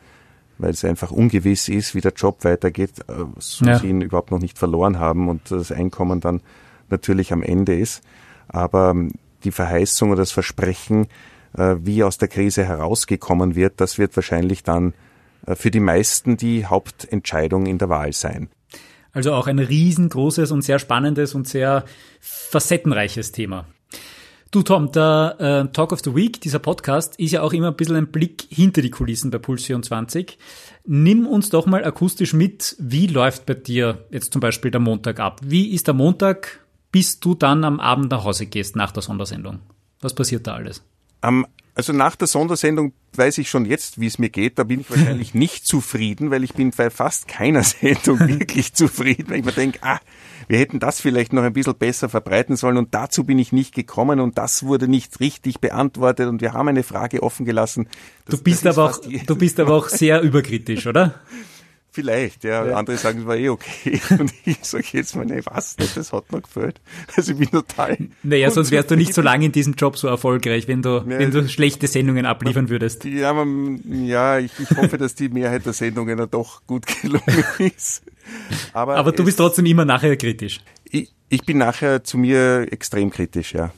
weil es einfach ungewiss ist, wie der Job weitergeht, äh, so ja. sie ihn überhaupt noch nicht verloren haben und das Einkommen dann natürlich am Ende ist. Aber ähm, die Verheißung oder das Versprechen, äh, wie aus der Krise herausgekommen wird, das wird wahrscheinlich dann äh, für die meisten die Hauptentscheidung in der Wahl sein. Also auch ein riesengroßes und sehr spannendes und sehr facettenreiches Thema. Du Tom, der äh, Talk of the Week, dieser Podcast, ist ja auch immer ein bisschen ein Blick hinter die Kulissen bei Puls 24. Nimm uns doch mal akustisch mit, wie läuft bei dir jetzt zum Beispiel der Montag ab? Wie ist der Montag, bis du dann am Abend nach Hause gehst nach der Sondersendung? Was passiert da alles? Am also nach der Sondersendung weiß ich schon jetzt, wie es mir geht. Da bin ich wahrscheinlich nicht zufrieden, weil ich bin bei fast keiner Sendung wirklich zufrieden, weil ich mir denke, ah, wir hätten das vielleicht noch ein bisschen besser verbreiten sollen und dazu bin ich nicht gekommen und das wurde nicht richtig beantwortet und wir haben eine Frage offen gelassen. Das, du bist aber auch, du bist aber auch sehr überkritisch, oder? Vielleicht, ja. ja. Andere sagen, es war eh okay. Und ich sage jetzt mal, nee, was nicht, das hat mir gefällt. Also ich bin total. Naja, sonst wärst du nicht so lange in diesem Job so erfolgreich, wenn du, ja, wenn du schlechte Sendungen abliefern würdest. Ja, man, ja ich, ich hoffe, dass die Mehrheit der Sendungen dann doch gut gelungen ist. Aber, Aber du bist trotzdem immer nachher kritisch. Ich, ich bin nachher zu mir extrem kritisch, ja.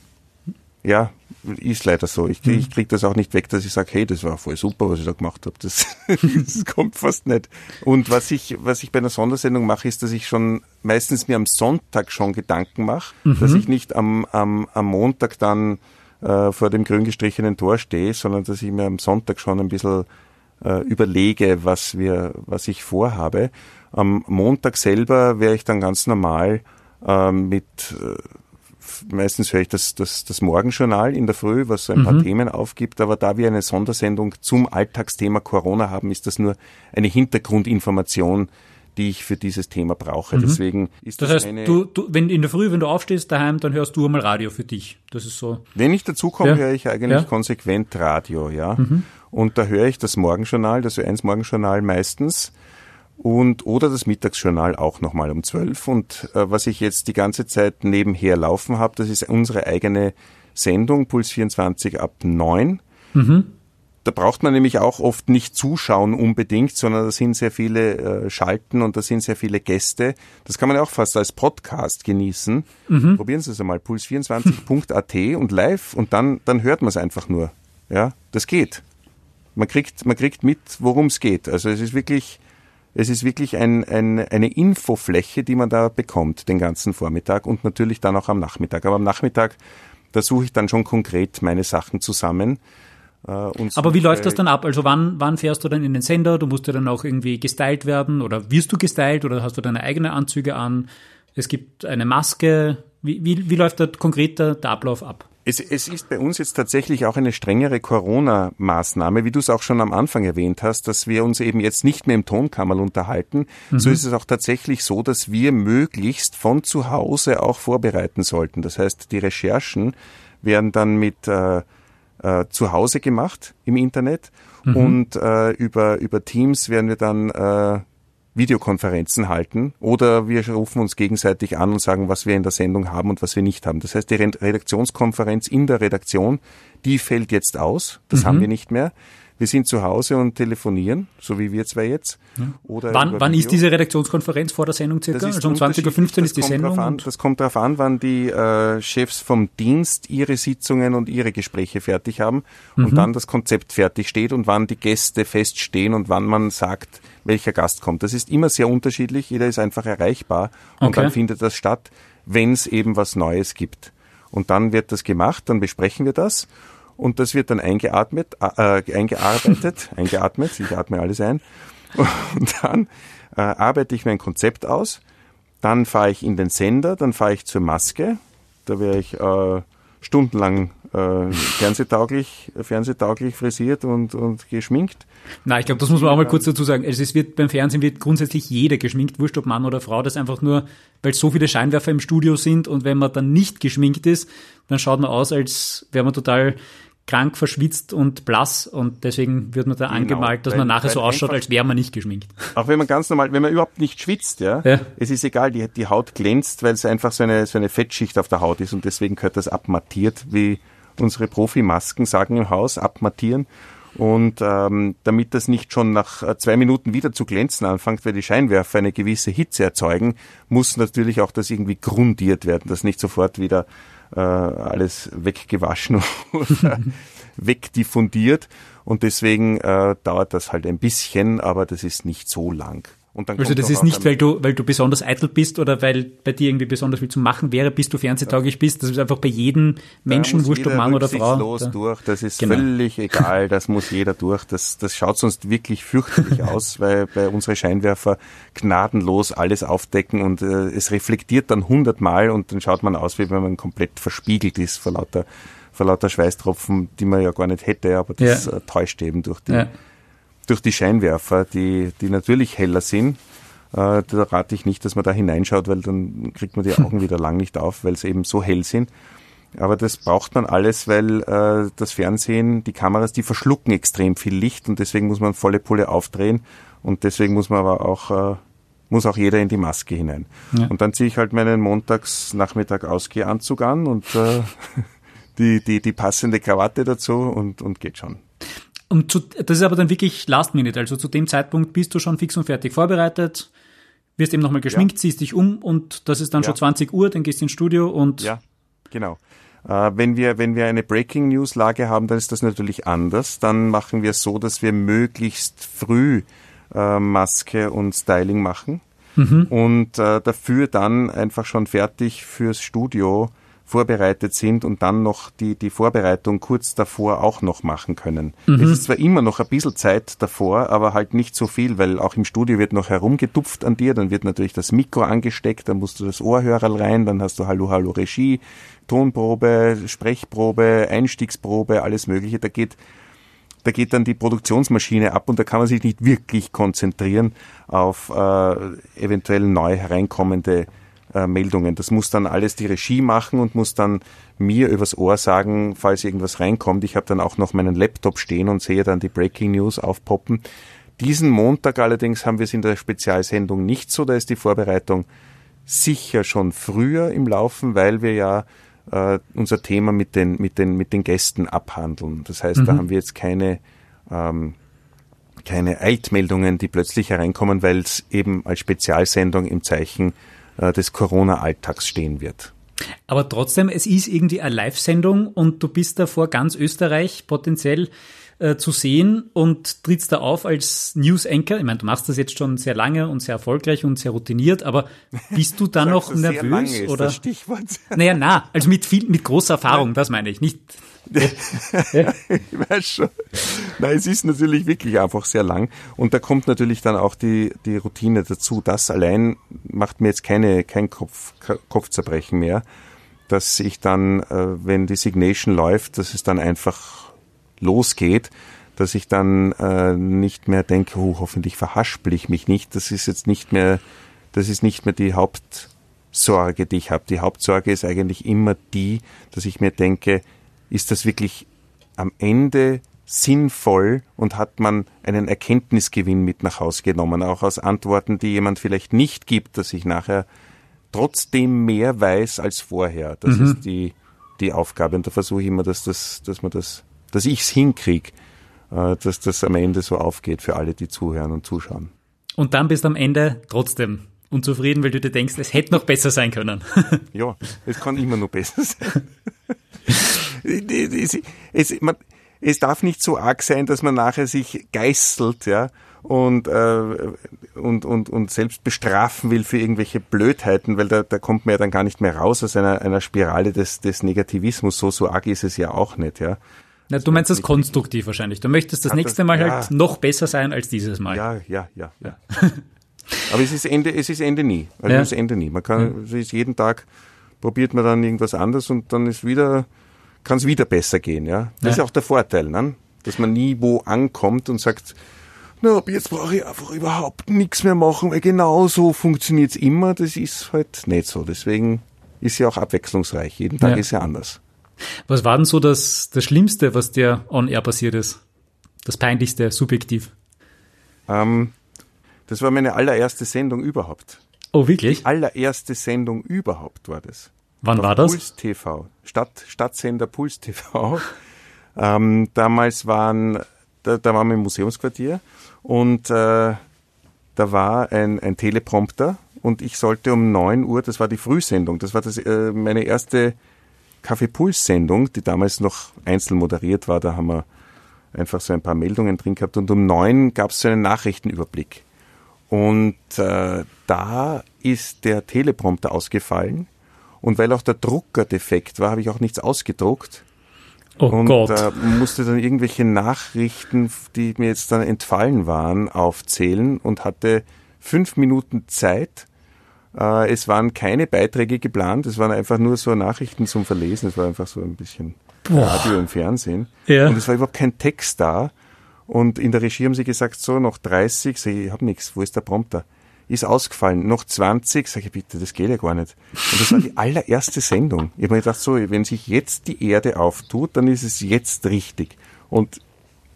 Ja, ist leider so. Ich, mhm. ich kriege das auch nicht weg, dass ich sage, hey, das war voll super, was ich da gemacht habe. Das, das kommt fast nicht. Und was ich, was ich bei einer Sondersendung mache, ist, dass ich schon meistens mir am Sonntag schon Gedanken mache, mhm. dass ich nicht am, am, am Montag dann äh, vor dem grün gestrichenen Tor stehe, sondern dass ich mir am Sonntag schon ein bisschen äh, überlege, was wir, was ich vorhabe. Am Montag selber wäre ich dann ganz normal äh, mit äh, meistens höre ich das, das, das Morgenjournal in der Früh, was so ein mhm. paar Themen aufgibt, aber da wir eine Sondersendung zum Alltagsthema Corona haben, ist das nur eine Hintergrundinformation, die ich für dieses Thema brauche. Mhm. Deswegen ist das, das heißt, eine du, du, wenn in der Früh, wenn du aufstehst daheim, dann hörst du einmal Radio für dich. Das ist so. Wenn ich dazu komme, ja. höre ich eigentlich ja. konsequent Radio, ja. Mhm. Und da höre ich das Morgenjournal, das Ö1 Morgenjournal meistens und oder das Mittagsjournal auch nochmal um zwölf. Und äh, was ich jetzt die ganze Zeit nebenher laufen habe, das ist unsere eigene Sendung, Puls 24 ab neun. Mhm. Da braucht man nämlich auch oft nicht zuschauen unbedingt, sondern da sind sehr viele äh, Schalten und da sind sehr viele Gäste. Das kann man ja auch fast als Podcast genießen. Mhm. Probieren Sie es einmal, puls24.at und live und dann, dann hört man es einfach nur. Ja, das geht. Man kriegt, man kriegt mit, worum es geht. Also es ist wirklich, es ist wirklich ein, ein, eine Infofläche, die man da bekommt den ganzen Vormittag und natürlich dann auch am Nachmittag. Aber am Nachmittag, da suche ich dann schon konkret meine Sachen zusammen. Äh, Aber wie läuft das dann ab? Also wann, wann fährst du dann in den Sender? Du musst ja dann auch irgendwie gestylt werden oder wirst du gestylt oder hast du deine eigene Anzüge an? Es gibt eine Maske. Wie, wie, wie läuft da konkret der, der Ablauf ab? Es, es ist bei uns jetzt tatsächlich auch eine strengere Corona-Maßnahme, wie du es auch schon am Anfang erwähnt hast, dass wir uns eben jetzt nicht mehr im Tonkammerl unterhalten. Mhm. So ist es auch tatsächlich so, dass wir möglichst von zu Hause auch vorbereiten sollten. Das heißt, die Recherchen werden dann mit äh, äh, zu Hause gemacht im Internet mhm. und äh, über, über Teams werden wir dann äh, Videokonferenzen halten oder wir rufen uns gegenseitig an und sagen, was wir in der Sendung haben und was wir nicht haben. Das heißt, die Redaktionskonferenz in der Redaktion, die fällt jetzt aus. Das mhm. haben wir nicht mehr wir sind zu Hause und telefonieren, so wie wir zwei jetzt. Oder wann wann ist diese Redaktionskonferenz vor der Sendung circa? Also um 20.15 Uhr ist die Sendung? An, das kommt darauf an, wann die äh, Chefs vom Dienst ihre Sitzungen und ihre Gespräche fertig haben mhm. und dann das Konzept fertig steht und wann die Gäste feststehen und wann man sagt, welcher Gast kommt. Das ist immer sehr unterschiedlich. Jeder ist einfach erreichbar und okay. dann findet das statt, wenn es eben was Neues gibt. Und dann wird das gemacht, dann besprechen wir das und das wird dann eingeatmet, äh, eingearbeitet, eingeatmet, ich atme alles ein. Und dann äh, arbeite ich mein Konzept aus. Dann fahre ich in den Sender, dann fahre ich zur Maske. Da wäre ich äh, stundenlang äh, fernsehtauglich, fernsehtauglich frisiert und, und geschminkt. Na, ich glaube, das muss man auch mal kurz dazu sagen. Also es wird beim Fernsehen wird grundsätzlich jeder geschminkt, wurscht ob Mann oder Frau. Das einfach nur, weil so viele Scheinwerfer im Studio sind und wenn man dann nicht geschminkt ist, dann schaut man aus, als wäre man total krank, verschwitzt und blass und deswegen wird man da genau, angemalt, dass weil, man nachher so ausschaut, als wäre man nicht geschminkt. Auch wenn man ganz normal, wenn man überhaupt nicht schwitzt, ja, ja. es ist egal, die, die Haut glänzt, weil es einfach so eine, so eine Fettschicht auf der Haut ist und deswegen gehört das abmattiert, wie unsere Profimasken sagen im Haus, abmattieren. Und ähm, damit das nicht schon nach äh, zwei Minuten wieder zu glänzen anfängt, weil die Scheinwerfer eine gewisse Hitze erzeugen, muss natürlich auch das irgendwie grundiert werden, dass nicht sofort wieder äh, alles weggewaschen oder wegdiffundiert. Und deswegen äh, dauert das halt ein bisschen, aber das ist nicht so lang also das ist nicht, weil du, weil du besonders eitel bist oder weil bei dir irgendwie besonders viel zu machen wäre, bis du fernsehtauglich bist. Das ist einfach bei jedem Menschen, wurscht ob Mann oder Frau. los da. durch, das ist genau. völlig egal, das muss jeder durch. Das, das schaut sonst wirklich fürchterlich aus, weil bei unsere Scheinwerfer gnadenlos alles aufdecken und äh, es reflektiert dann hundertmal und dann schaut man aus, wie wenn man komplett verspiegelt ist vor lauter, vor lauter Schweißtropfen, die man ja gar nicht hätte, aber das ja. Äh, täuscht eben durch die ja durch die Scheinwerfer, die, die natürlich heller sind. Äh, da rate ich nicht, dass man da hineinschaut, weil dann kriegt man die Augen wieder lang nicht auf, weil sie eben so hell sind. Aber das braucht man alles, weil äh, das Fernsehen, die Kameras, die verschlucken extrem viel Licht und deswegen muss man volle Pulle aufdrehen und deswegen muss man aber auch äh, muss auch jeder in die Maske hinein. Ja. Und dann ziehe ich halt meinen Montagsnachmittag Ausgehanzug an und äh, die, die, die passende Krawatte dazu und, und geht schon. Und zu, das ist aber dann wirklich Last Minute. Also zu dem Zeitpunkt bist du schon fix und fertig vorbereitet, wirst eben nochmal geschminkt, ja. ziehst dich um und das ist dann ja. schon 20 Uhr, dann gehst du ins Studio und. Ja, genau. Äh, wenn wir, wenn wir eine Breaking News Lage haben, dann ist das natürlich anders. Dann machen wir es so, dass wir möglichst früh äh, Maske und Styling machen mhm. und äh, dafür dann einfach schon fertig fürs Studio vorbereitet sind und dann noch die, die Vorbereitung kurz davor auch noch machen können. Mhm. Es ist zwar immer noch ein bisschen Zeit davor, aber halt nicht so viel, weil auch im Studio wird noch herumgetupft an dir, dann wird natürlich das Mikro angesteckt, dann musst du das Ohrhörer rein, dann hast du Hallo Hallo Regie, Tonprobe, Sprechprobe, Einstiegsprobe, alles mögliche. Da geht da geht dann die Produktionsmaschine ab und da kann man sich nicht wirklich konzentrieren auf äh, eventuell neu hereinkommende äh, Meldungen. Das muss dann alles die Regie machen und muss dann mir übers Ohr sagen, falls irgendwas reinkommt. Ich habe dann auch noch meinen Laptop stehen und sehe dann die Breaking News aufpoppen. Diesen Montag allerdings haben wir es in der Spezialsendung nicht so. Da ist die Vorbereitung sicher schon früher im Laufen, weil wir ja äh, unser Thema mit den, mit, den, mit den Gästen abhandeln. Das heißt, mhm. da haben wir jetzt keine, ähm, keine Eiltmeldungen, die plötzlich hereinkommen, weil es eben als Spezialsendung im Zeichen des Corona-Alltags stehen wird. Aber trotzdem, es ist irgendwie eine Live-Sendung und du bist da vor ganz Österreich potenziell äh, zu sehen und trittst da auf als News Anchor. Ich meine, du machst das jetzt schon sehr lange und sehr erfolgreich und sehr routiniert, aber bist du da noch nervös sehr lange ist oder? Das Stichwort. Naja, na, also mit viel, mit großer Erfahrung, das meine ich, nicht. ich weiß schon. Nein, es ist natürlich wirklich einfach sehr lang. Und da kommt natürlich dann auch die, die Routine dazu. Das allein macht mir jetzt keine, kein Kopf, Kopfzerbrechen mehr, dass ich dann, äh, wenn die Signation läuft, dass es dann einfach losgeht, dass ich dann äh, nicht mehr denke, oh, hoffentlich verhaspel ich mich nicht. Das ist jetzt nicht mehr, das ist nicht mehr die Hauptsorge, die ich habe. Die Hauptsorge ist eigentlich immer die, dass ich mir denke, ist das wirklich am Ende sinnvoll und hat man einen Erkenntnisgewinn mit nach Hause genommen, auch aus Antworten, die jemand vielleicht nicht gibt, dass ich nachher trotzdem mehr weiß als vorher. Das mhm. ist die, die Aufgabe. Und da versuche ich immer, dass das, dass man das, dass ich es hinkriege, äh, dass das am Ende so aufgeht für alle, die zuhören und zuschauen. Und dann bist du am Ende trotzdem unzufrieden, weil du dir denkst, es hätte noch besser sein können. ja, es kann immer noch besser sein. es, es, man, es darf nicht so arg sein, dass man nachher sich geißelt, ja, und, äh, und, und, und selbst bestrafen will für irgendwelche Blödheiten, weil da, da kommt man ja dann gar nicht mehr raus aus einer, einer Spirale des, des Negativismus. So, so arg ist es ja auch nicht, ja. Na, du meinst das konstruktiv wahrscheinlich. Du möchtest das nächste Mal halt noch besser sein als dieses Mal. Ja, ja, ja, ja. Aber es ist Ende, es ist Ende nie. Also ja. es ist Ende nie. Man kann, es ist jeden Tag probiert man dann irgendwas anderes und dann ist wieder, kann es wieder besser gehen, ja. Das ja. ist auch der Vorteil, ne? dass man nie wo ankommt und sagt, na, ab jetzt brauche ich einfach überhaupt nichts mehr machen, weil genau so funktioniert es immer. Das ist halt nicht so. Deswegen ist ja auch abwechslungsreich. Jeden Tag ja. ist ja anders. Was war denn so das, das Schlimmste, was dir on air passiert ist? Das peinlichste, subjektiv? Ähm, das war meine allererste Sendung überhaupt. Oh, wirklich? Die allererste Sendung überhaupt war das. Wann Auf war das? Puls TV, Stadt, Stadtsender Puls TV. ähm, damals waren, da, da waren wir im Museumsquartier und äh, da war ein, ein Teleprompter und ich sollte um 9 Uhr, das war die Frühsendung, das war das, äh, meine erste Kaffeepuls-Sendung, die damals noch einzeln moderiert war, da haben wir einfach so ein paar Meldungen drin gehabt und um neun gab es so einen Nachrichtenüberblick. Und äh, da ist der Teleprompter ausgefallen und weil auch der Drucker defekt war, habe ich auch nichts ausgedruckt. Oh und Gott. Äh, musste dann irgendwelche Nachrichten, die mir jetzt dann entfallen waren, aufzählen und hatte fünf Minuten Zeit. Äh, es waren keine Beiträge geplant, es waren einfach nur so Nachrichten zum Verlesen. Es war einfach so ein bisschen Boah. Radio im Fernsehen. Ja. Und es war überhaupt kein Text da. Und in der Regie haben sie gesagt, so, noch 30, sag ich, ich habe nichts, wo ist der Prompter? ist ausgefallen. Noch 20, sage ich bitte, das geht ja gar nicht. Und das war die allererste Sendung. Ich habe mir gedacht, so, wenn sich jetzt die Erde auftut, dann ist es jetzt richtig. Und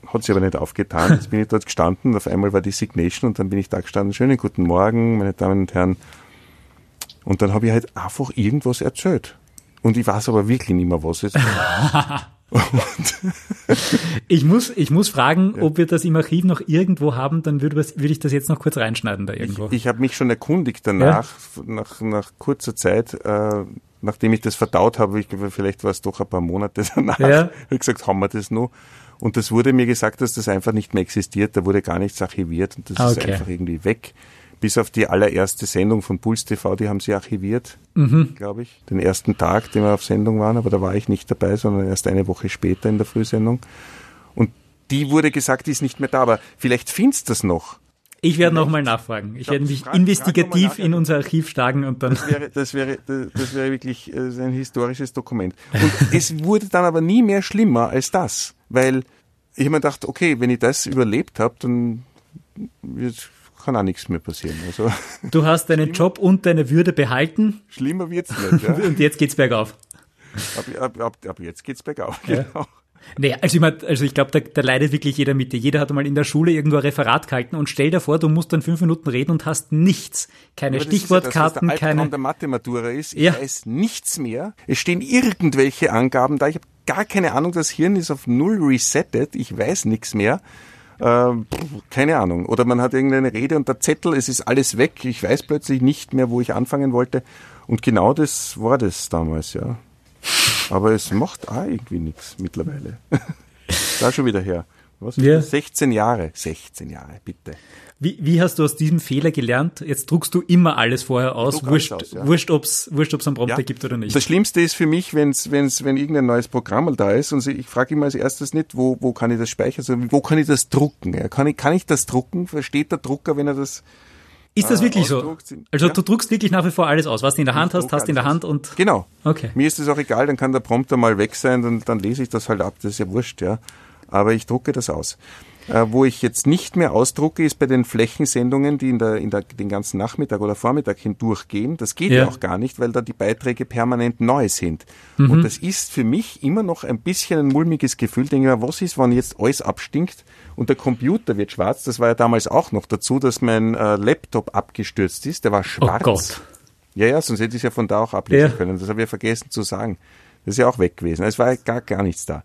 hat sich aber nicht aufgetan. Jetzt bin ich dort gestanden, auf einmal war die Signation und dann bin ich da gestanden. Schönen guten Morgen, meine Damen und Herren. Und dann habe ich halt einfach irgendwas erzählt. Und ich weiß aber wirklich nicht mehr, was es ich, muss, ich muss fragen, ja. ob wir das im Archiv noch irgendwo haben, dann würde, würde ich das jetzt noch kurz reinschneiden da irgendwo. Ich, ich habe mich schon erkundigt danach, ja? nach, nach kurzer Zeit, äh, nachdem ich das verdaut habe, ich, vielleicht war es doch ein paar Monate danach, ja. habe ich gesagt, haben wir das noch? Und das wurde mir gesagt, dass das einfach nicht mehr existiert, da wurde gar nichts archiviert und das okay. ist einfach irgendwie weg bis auf die allererste Sendung von Puls TV, die haben sie archiviert, mhm. glaube ich. Den ersten Tag, den wir auf Sendung waren, aber da war ich nicht dabei, sondern erst eine Woche später in der Frühsendung. Und die wurde gesagt, die ist nicht mehr da, aber vielleicht findest du das noch. Ich werde nochmal nachfragen. Ich werde mich frag, investigativ frag in unser Archiv schlagen und dann. Das wäre, das wäre, das wäre wirklich äh, ein historisches Dokument. Und es wurde dann aber nie mehr schlimmer als das, weil ich mir gedacht, okay, wenn ich das überlebt habe, dann wird kann auch nichts mehr passieren. Also du hast deinen Job und deine Würde behalten. Schlimmer wird's nicht. Ja. und jetzt geht's bergauf. Ab, ab, ab, ab jetzt geht's bergauf, ja. genau. Nee, also ich, mein, also ich glaube, da, da leidet wirklich jeder mit dir. Jeder hat einmal in der Schule irgendwo ein Referat gehalten und stell dir vor, du musst dann fünf Minuten reden und hast nichts. Keine Stichwortkarten, ja das, was der keine. der Mathematura ist. Ich ja. weiß nichts mehr. Es stehen irgendwelche Angaben da. Ich habe gar keine Ahnung. Das Hirn ist auf null resettet. Ich weiß nichts mehr. Äh, keine Ahnung. Oder man hat irgendeine Rede und der Zettel, es ist alles weg. Ich weiß plötzlich nicht mehr, wo ich anfangen wollte. Und genau das war das damals, ja. Aber es macht auch irgendwie nichts mittlerweile. da schon wieder her. Was ja. das? 16 Jahre. 16 Jahre, bitte. Wie, wie hast du aus diesem Fehler gelernt? Jetzt druckst du immer alles vorher aus, wurscht, aus, ja. wurscht, ob's, wurscht, ob's einen Prompter ja. gibt oder nicht. Das Schlimmste ist für mich, wenn's, wenn's, wenn irgendein neues Programm mal da ist und ich frage immer als erstes nicht, wo, wo kann ich das speichern, sondern wo kann ich das drucken? Ja? Kann, ich, kann ich das drucken? Versteht der Drucker, wenn er das ist das äh, wirklich so? Also ja? du druckst wirklich nach wie vor alles aus, was du in der Hand hast, hast du in der Hand und. Genau. Okay. Mir ist es auch egal, dann kann der Prompter mal weg sein, dann, dann lese ich das halt ab, das ist ja wurscht, ja. Aber ich drucke das aus. Äh, wo ich jetzt nicht mehr ausdrucke, ist bei den Flächensendungen, die in der, in der, den ganzen Nachmittag oder Vormittag hindurchgehen. Das geht ja. ja auch gar nicht, weil da die Beiträge permanent neu sind. Mhm. Und das ist für mich immer noch ein bisschen ein mulmiges Gefühl. Denke mir, was ist, wenn jetzt alles abstinkt und der Computer wird schwarz? Das war ja damals auch noch dazu, dass mein äh, Laptop abgestürzt ist. Der war schwarz. Oh Gott. Ja, ja, sonst hätte ich es ja von da auch ablesen ja. können. Das habe ich ja vergessen zu sagen. Das ist ja auch weg gewesen. Es war ja gar, gar nichts da.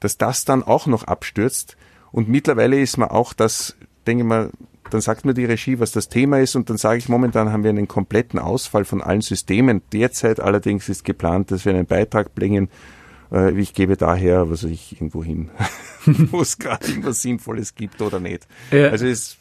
Dass das dann auch noch abstürzt, und mittlerweile ist man auch das, denke ich mal, dann sagt mir die Regie, was das Thema ist und dann sage ich, momentan haben wir einen kompletten Ausfall von allen Systemen. Derzeit allerdings ist geplant, dass wir einen Beitrag bringen. Äh, ich gebe daher, was ich irgendwo hin, wo es gerade irgendwas Sinnvolles gibt oder nicht. Ja. Also es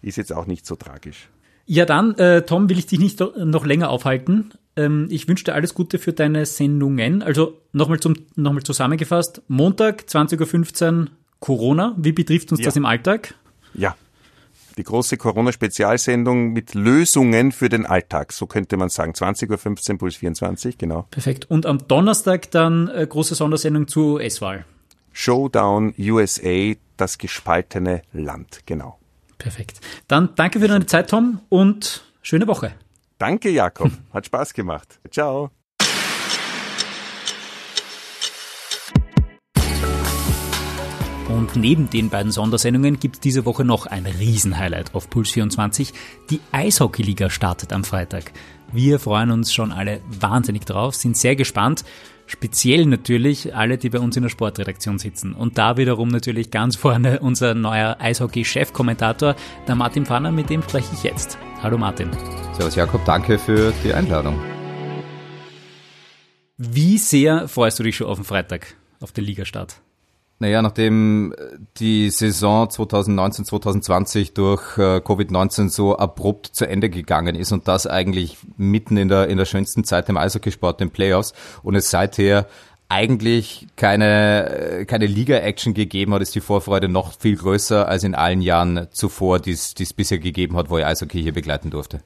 ist jetzt auch nicht so tragisch. Ja, dann, äh, Tom, will ich dich nicht noch länger aufhalten. Ähm, ich wünsche dir alles Gute für deine Sendungen. Also nochmal nochmal zusammengefasst. Montag, 20.15 Uhr Corona. Wie betrifft uns ja. das im Alltag? Ja. Die große Corona-Spezialsendung mit Lösungen für den Alltag, so könnte man sagen. 20.15 Uhr, Puls 24, genau. Perfekt. Und am Donnerstag dann äh, große Sondersendung zur US-Wahl. Showdown USA, das gespaltene Land, genau. Perfekt. Dann danke für deine Zeit, Tom, und schöne Woche. Danke, Jakob. Hat Spaß gemacht. Ciao. Und neben den beiden Sondersendungen gibt es diese Woche noch ein Riesenhighlight auf Puls 24. Die Eishockeyliga startet am Freitag. Wir freuen uns schon alle wahnsinnig drauf, sind sehr gespannt. Speziell natürlich alle, die bei uns in der Sportredaktion sitzen. Und da wiederum natürlich ganz vorne unser neuer Eishockey-Chefkommentator, der Martin Pfanner, mit dem spreche ich jetzt. Hallo Martin. Servus Jakob, danke für die Einladung. Wie sehr freust du dich schon auf den Freitag, auf den Ligastart? Naja, nachdem äh, die Saison 2019-2020 durch äh, Covid-19 so abrupt zu Ende gegangen ist und das eigentlich mitten in der, in der schönsten Zeit im Eishockeysport, den Playoffs, und es seither eigentlich keine, äh, keine Liga-Action gegeben hat, ist die Vorfreude noch viel größer als in allen Jahren zuvor, die es bisher gegeben hat, wo ich Eishockey hier begleiten durfte.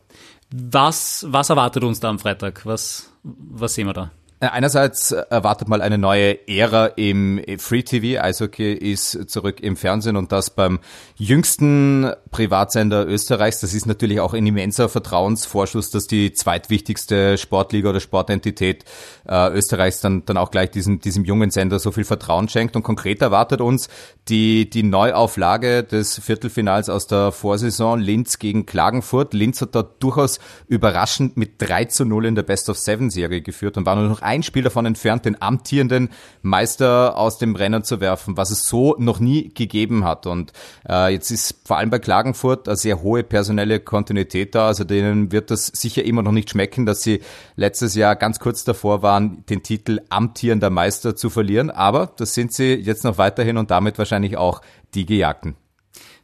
Was, was erwartet uns da am Freitag? Was, was sehen wir da? Äh, einerseits erwartet mal eine neue Ära im Free TV. Eishockey ist zurück im Fernsehen und das beim jüngsten Privatsender Österreichs. Das ist natürlich auch ein immenser Vertrauensvorschuss, dass die zweitwichtigste Sportliga oder Sportentität äh, Österreichs dann, dann auch gleich diesem, diesem jungen Sender so viel Vertrauen schenkt. Und konkret erwartet uns die, die Neuauflage des Viertelfinals aus der Vorsaison Linz gegen Klagenfurt. Linz hat da durchaus überraschend mit 3 zu 0 in der Best of Seven Serie geführt und war nur noch ein Spiel davon entfernt, den amtierenden Meister aus dem Rennen zu werfen, was es so noch nie gegeben hat. Und äh, jetzt ist vor allem bei Klagenfurt eine sehr hohe personelle Kontinuität da. Also denen wird das sicher immer noch nicht schmecken, dass sie letztes Jahr ganz kurz davor waren, den Titel amtierender Meister zu verlieren. Aber das sind sie jetzt noch weiterhin und damit wahrscheinlich auch die Gejagten.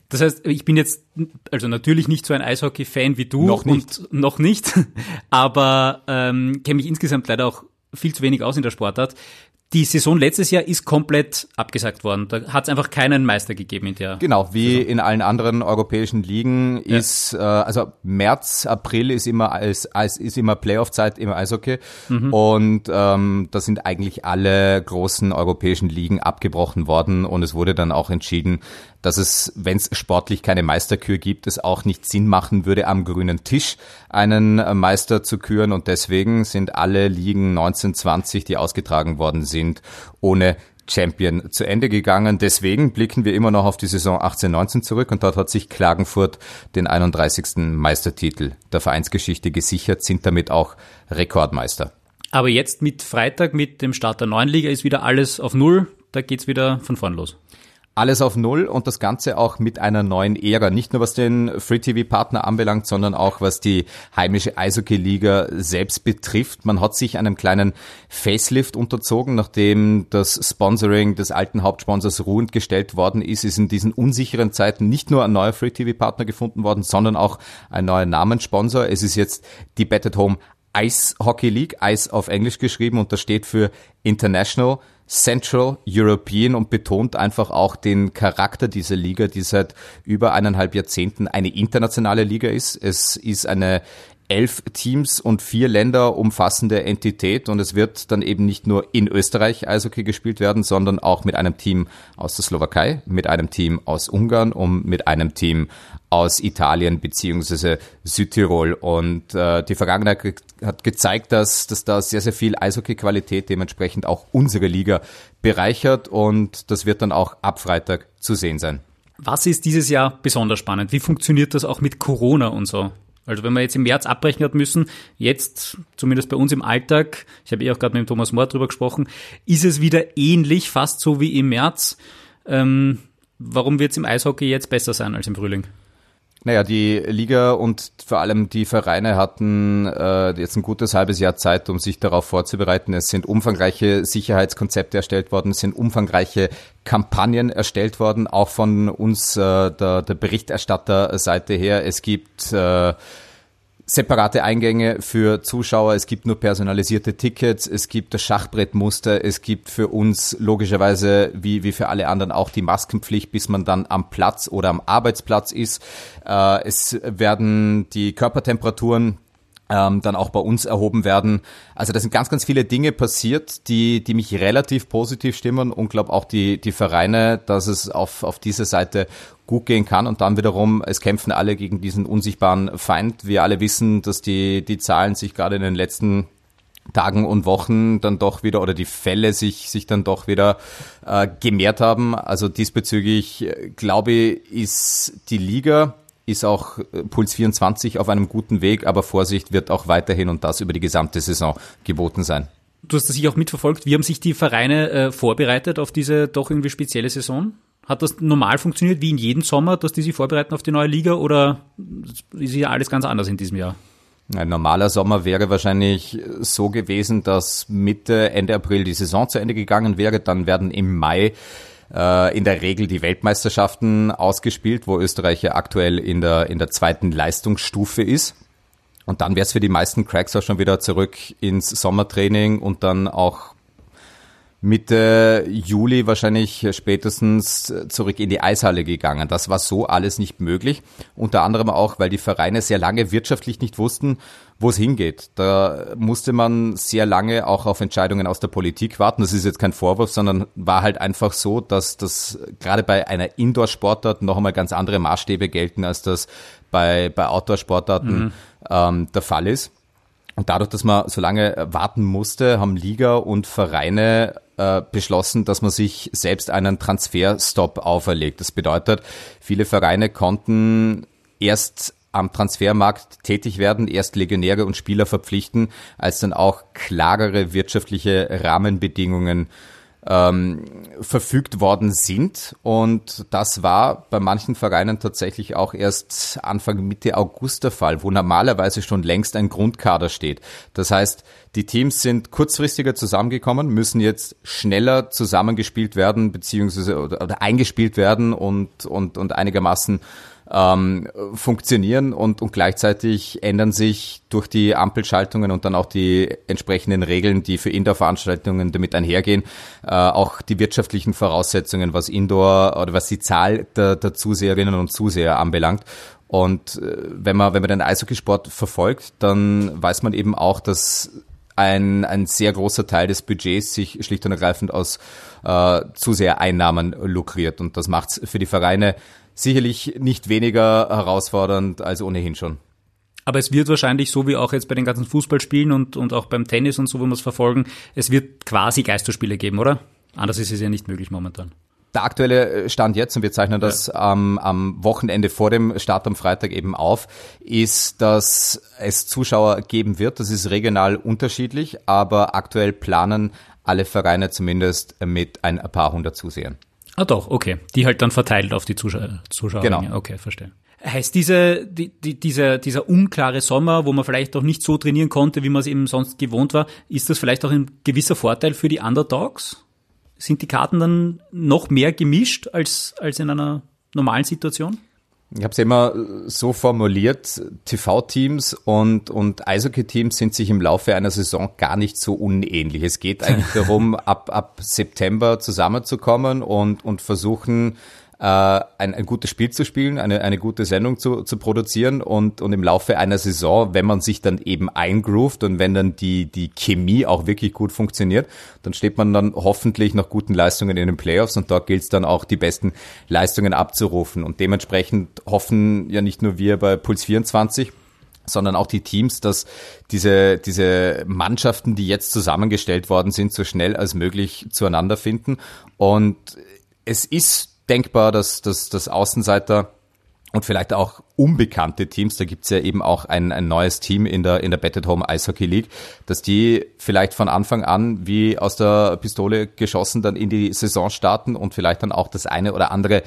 Das heißt, ich bin jetzt also natürlich nicht so ein Eishockey-Fan wie du. Noch nicht. noch nicht. Aber ähm, kenne mich insgesamt leider auch viel zu wenig aus in der Sportart. Die Saison letztes Jahr ist komplett abgesagt worden. Da hat es einfach keinen Meister gegeben in der. Genau, wie Saison. in allen anderen europäischen Ligen ja. ist äh, also März, April ist immer als, als ist immer Playoff-Zeit im Eishockey mhm. und ähm, da sind eigentlich alle großen europäischen Ligen abgebrochen worden und es wurde dann auch entschieden, dass es, wenn es sportlich keine Meisterkür gibt, es auch nicht Sinn machen würde, am grünen Tisch einen Meister zu küren. Und deswegen sind alle Ligen 1920, die ausgetragen worden sind, ohne Champion zu Ende gegangen. Deswegen blicken wir immer noch auf die Saison 18-19 zurück und dort hat sich Klagenfurt den 31. Meistertitel der Vereinsgeschichte gesichert, sind damit auch Rekordmeister. Aber jetzt mit Freitag, mit dem Start der neuen Liga, ist wieder alles auf Null. Da geht's wieder von vorn los. Alles auf Null und das Ganze auch mit einer neuen Ära. Nicht nur was den Free-TV-Partner anbelangt, sondern auch was die heimische Eishockey-Liga selbst betrifft. Man hat sich einem kleinen Facelift unterzogen, nachdem das Sponsoring des alten Hauptsponsors ruhend gestellt worden ist, ist in diesen unsicheren Zeiten nicht nur ein neuer Free-TV-Partner gefunden worden, sondern auch ein neuer Namenssponsor. Es ist jetzt die Bet at Home Ice Hockey League, Ice auf Englisch geschrieben und das steht für International Central European und betont einfach auch den Charakter dieser Liga, die seit über eineinhalb Jahrzehnten eine internationale Liga ist. Es ist eine elf Teams und vier Länder umfassende Entität und es wird dann eben nicht nur in Österreich Eishockey gespielt werden, sondern auch mit einem Team aus der Slowakei, mit einem Team aus Ungarn und mit einem Team aus Italien beziehungsweise Südtirol. Und äh, die Vergangenheit hat gezeigt, dass, dass da sehr, sehr viel Eishockey-Qualität dementsprechend auch unsere Liga bereichert und das wird dann auch ab Freitag zu sehen sein. Was ist dieses Jahr besonders spannend? Wie funktioniert das auch mit Corona und so? Also wenn man jetzt im März abbrechen hat müssen, jetzt zumindest bei uns im Alltag, ich habe eh auch gerade mit dem Thomas Mohr drüber gesprochen, ist es wieder ähnlich, fast so wie im März. Ähm, warum wird es im Eishockey jetzt besser sein als im Frühling? Naja, die Liga und vor allem die Vereine hatten äh, jetzt ein gutes halbes Jahr Zeit, um sich darauf vorzubereiten. Es sind umfangreiche Sicherheitskonzepte erstellt worden, es sind umfangreiche Kampagnen erstellt worden, auch von uns, äh, der, der Berichterstatterseite her. Es gibt äh, separate Eingänge für Zuschauer, es gibt nur personalisierte Tickets, es gibt das Schachbrettmuster, es gibt für uns logischerweise wie, wie für alle anderen auch die Maskenpflicht, bis man dann am Platz oder am Arbeitsplatz ist. Äh, es werden die Körpertemperaturen ähm, dann auch bei uns erhoben werden. Also da sind ganz, ganz viele Dinge passiert, die, die mich relativ positiv stimmen und glaube auch die, die Vereine, dass es auf, auf dieser Seite gut gehen kann und dann wiederum, es kämpfen alle gegen diesen unsichtbaren Feind. Wir alle wissen, dass die, die Zahlen sich gerade in den letzten Tagen und Wochen dann doch wieder oder die Fälle sich, sich dann doch wieder äh, gemehrt haben. Also diesbezüglich, äh, glaube ich, ist die Liga ist auch äh, Puls 24 auf einem guten Weg, aber Vorsicht wird auch weiterhin und das über die gesamte Saison geboten sein. Du hast das sicher auch mitverfolgt. Wie haben sich die Vereine äh, vorbereitet auf diese doch irgendwie spezielle Saison? Hat das normal funktioniert, wie in jedem Sommer, dass die sich vorbereiten auf die neue Liga oder ist ja alles ganz anders in diesem Jahr? Ein normaler Sommer wäre wahrscheinlich so gewesen, dass Mitte, Ende April die Saison zu Ende gegangen wäre. Dann werden im Mai äh, in der Regel die Weltmeisterschaften ausgespielt, wo Österreich ja aktuell in der, in der zweiten Leistungsstufe ist. Und dann wäre es für die meisten Cracks auch schon wieder zurück ins Sommertraining und dann auch Mitte Juli wahrscheinlich spätestens zurück in die Eishalle gegangen. Das war so alles nicht möglich. Unter anderem auch, weil die Vereine sehr lange wirtschaftlich nicht wussten, wo es hingeht. Da musste man sehr lange auch auf Entscheidungen aus der Politik warten. Das ist jetzt kein Vorwurf, sondern war halt einfach so, dass das gerade bei einer Indoor-Sportart noch einmal ganz andere Maßstäbe gelten, als das bei, bei Outdoor-Sportarten mhm. ähm, der Fall ist. Und dadurch, dass man so lange warten musste, haben Liga und Vereine äh, beschlossen, dass man sich selbst einen Transferstop auferlegt. Das bedeutet, viele Vereine konnten erst am Transfermarkt tätig werden, erst Legionäre und Spieler verpflichten, als dann auch klarere wirtschaftliche Rahmenbedingungen ähm, verfügt worden sind. Und das war bei manchen Vereinen tatsächlich auch erst Anfang Mitte August der Fall, wo normalerweise schon längst ein Grundkader steht. Das heißt, die Teams sind kurzfristiger zusammengekommen, müssen jetzt schneller zusammengespielt werden, beziehungsweise oder, oder eingespielt werden und, und, und einigermaßen ähm, funktionieren und, und gleichzeitig ändern sich durch die Ampelschaltungen und dann auch die entsprechenden Regeln, die für Indoor-Veranstaltungen damit einhergehen, äh, auch die wirtschaftlichen Voraussetzungen, was Indoor oder was die Zahl der, der Zuseherinnen und Zuseher anbelangt. Und äh, wenn man, wenn man den Eishockeysport verfolgt, dann weiß man eben auch, dass ein, ein sehr großer Teil des Budgets sich schlicht und ergreifend aus äh, Zusehereinnahmen lukriert. Und das macht es für die Vereine sicherlich nicht weniger herausfordernd als ohnehin schon. Aber es wird wahrscheinlich, so wie auch jetzt bei den ganzen Fußballspielen und, und auch beim Tennis und so, wo wir es verfolgen, es wird quasi Geisterspiele geben, oder? Anders ist es ja nicht möglich momentan. Der aktuelle Stand jetzt, und wir zeichnen das ja. ähm, am Wochenende vor dem Start am Freitag eben auf, ist, dass es Zuschauer geben wird. Das ist regional unterschiedlich, aber aktuell planen alle Vereine zumindest mit ein paar hundert Zusehern. Ah doch, okay. Die halt dann verteilt auf die Zuschauer. Zuschauer genau. Okay, verstehe. Heißt diese, die, die, dieser, dieser unklare Sommer, wo man vielleicht auch nicht so trainieren konnte, wie man es eben sonst gewohnt war, ist das vielleicht auch ein gewisser Vorteil für die Underdogs? Sind die Karten dann noch mehr gemischt als, als in einer normalen Situation? Ich habe es immer so formuliert, TV-Teams und, und Eishockey-Teams sind sich im Laufe einer Saison gar nicht so unähnlich. Es geht eigentlich darum, ab, ab September zusammenzukommen und, und versuchen, äh, ein, ein gutes Spiel zu spielen, eine, eine gute Sendung zu, zu produzieren und, und im Laufe einer Saison, wenn man sich dann eben eingroovt und wenn dann die, die Chemie auch wirklich gut funktioniert, dann steht man dann hoffentlich nach guten Leistungen in den Playoffs und dort gilt es dann auch, die besten Leistungen abzurufen. Und dementsprechend hoffen ja nicht nur wir bei Puls 24, sondern auch die Teams, dass diese, diese Mannschaften, die jetzt zusammengestellt worden sind, so schnell als möglich zueinander finden. Und es ist denkbar, dass, dass, dass Außenseiter und vielleicht auch unbekannte Teams, da gibt's ja eben auch ein, ein neues Team in der, in der Betted Home Eishockey League, dass die vielleicht von Anfang an wie aus der Pistole geschossen dann in die Saison starten und vielleicht dann auch das eine oder andere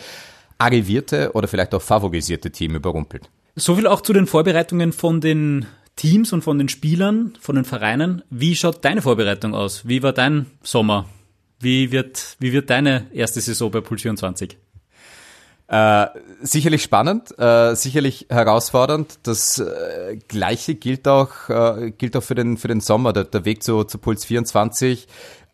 arrivierte oder vielleicht auch favorisierte Team überrumpelt. So viel auch zu den Vorbereitungen von den Teams und von den Spielern, von den Vereinen. Wie schaut deine Vorbereitung aus? Wie war dein Sommer? Wie wird, wie wird deine erste Saison bei Puls 24? Äh, sicherlich spannend, äh, sicherlich herausfordernd. Das äh, Gleiche gilt auch, äh, gilt auch für den, für den Sommer. Der, der Weg zu, zu Puls 24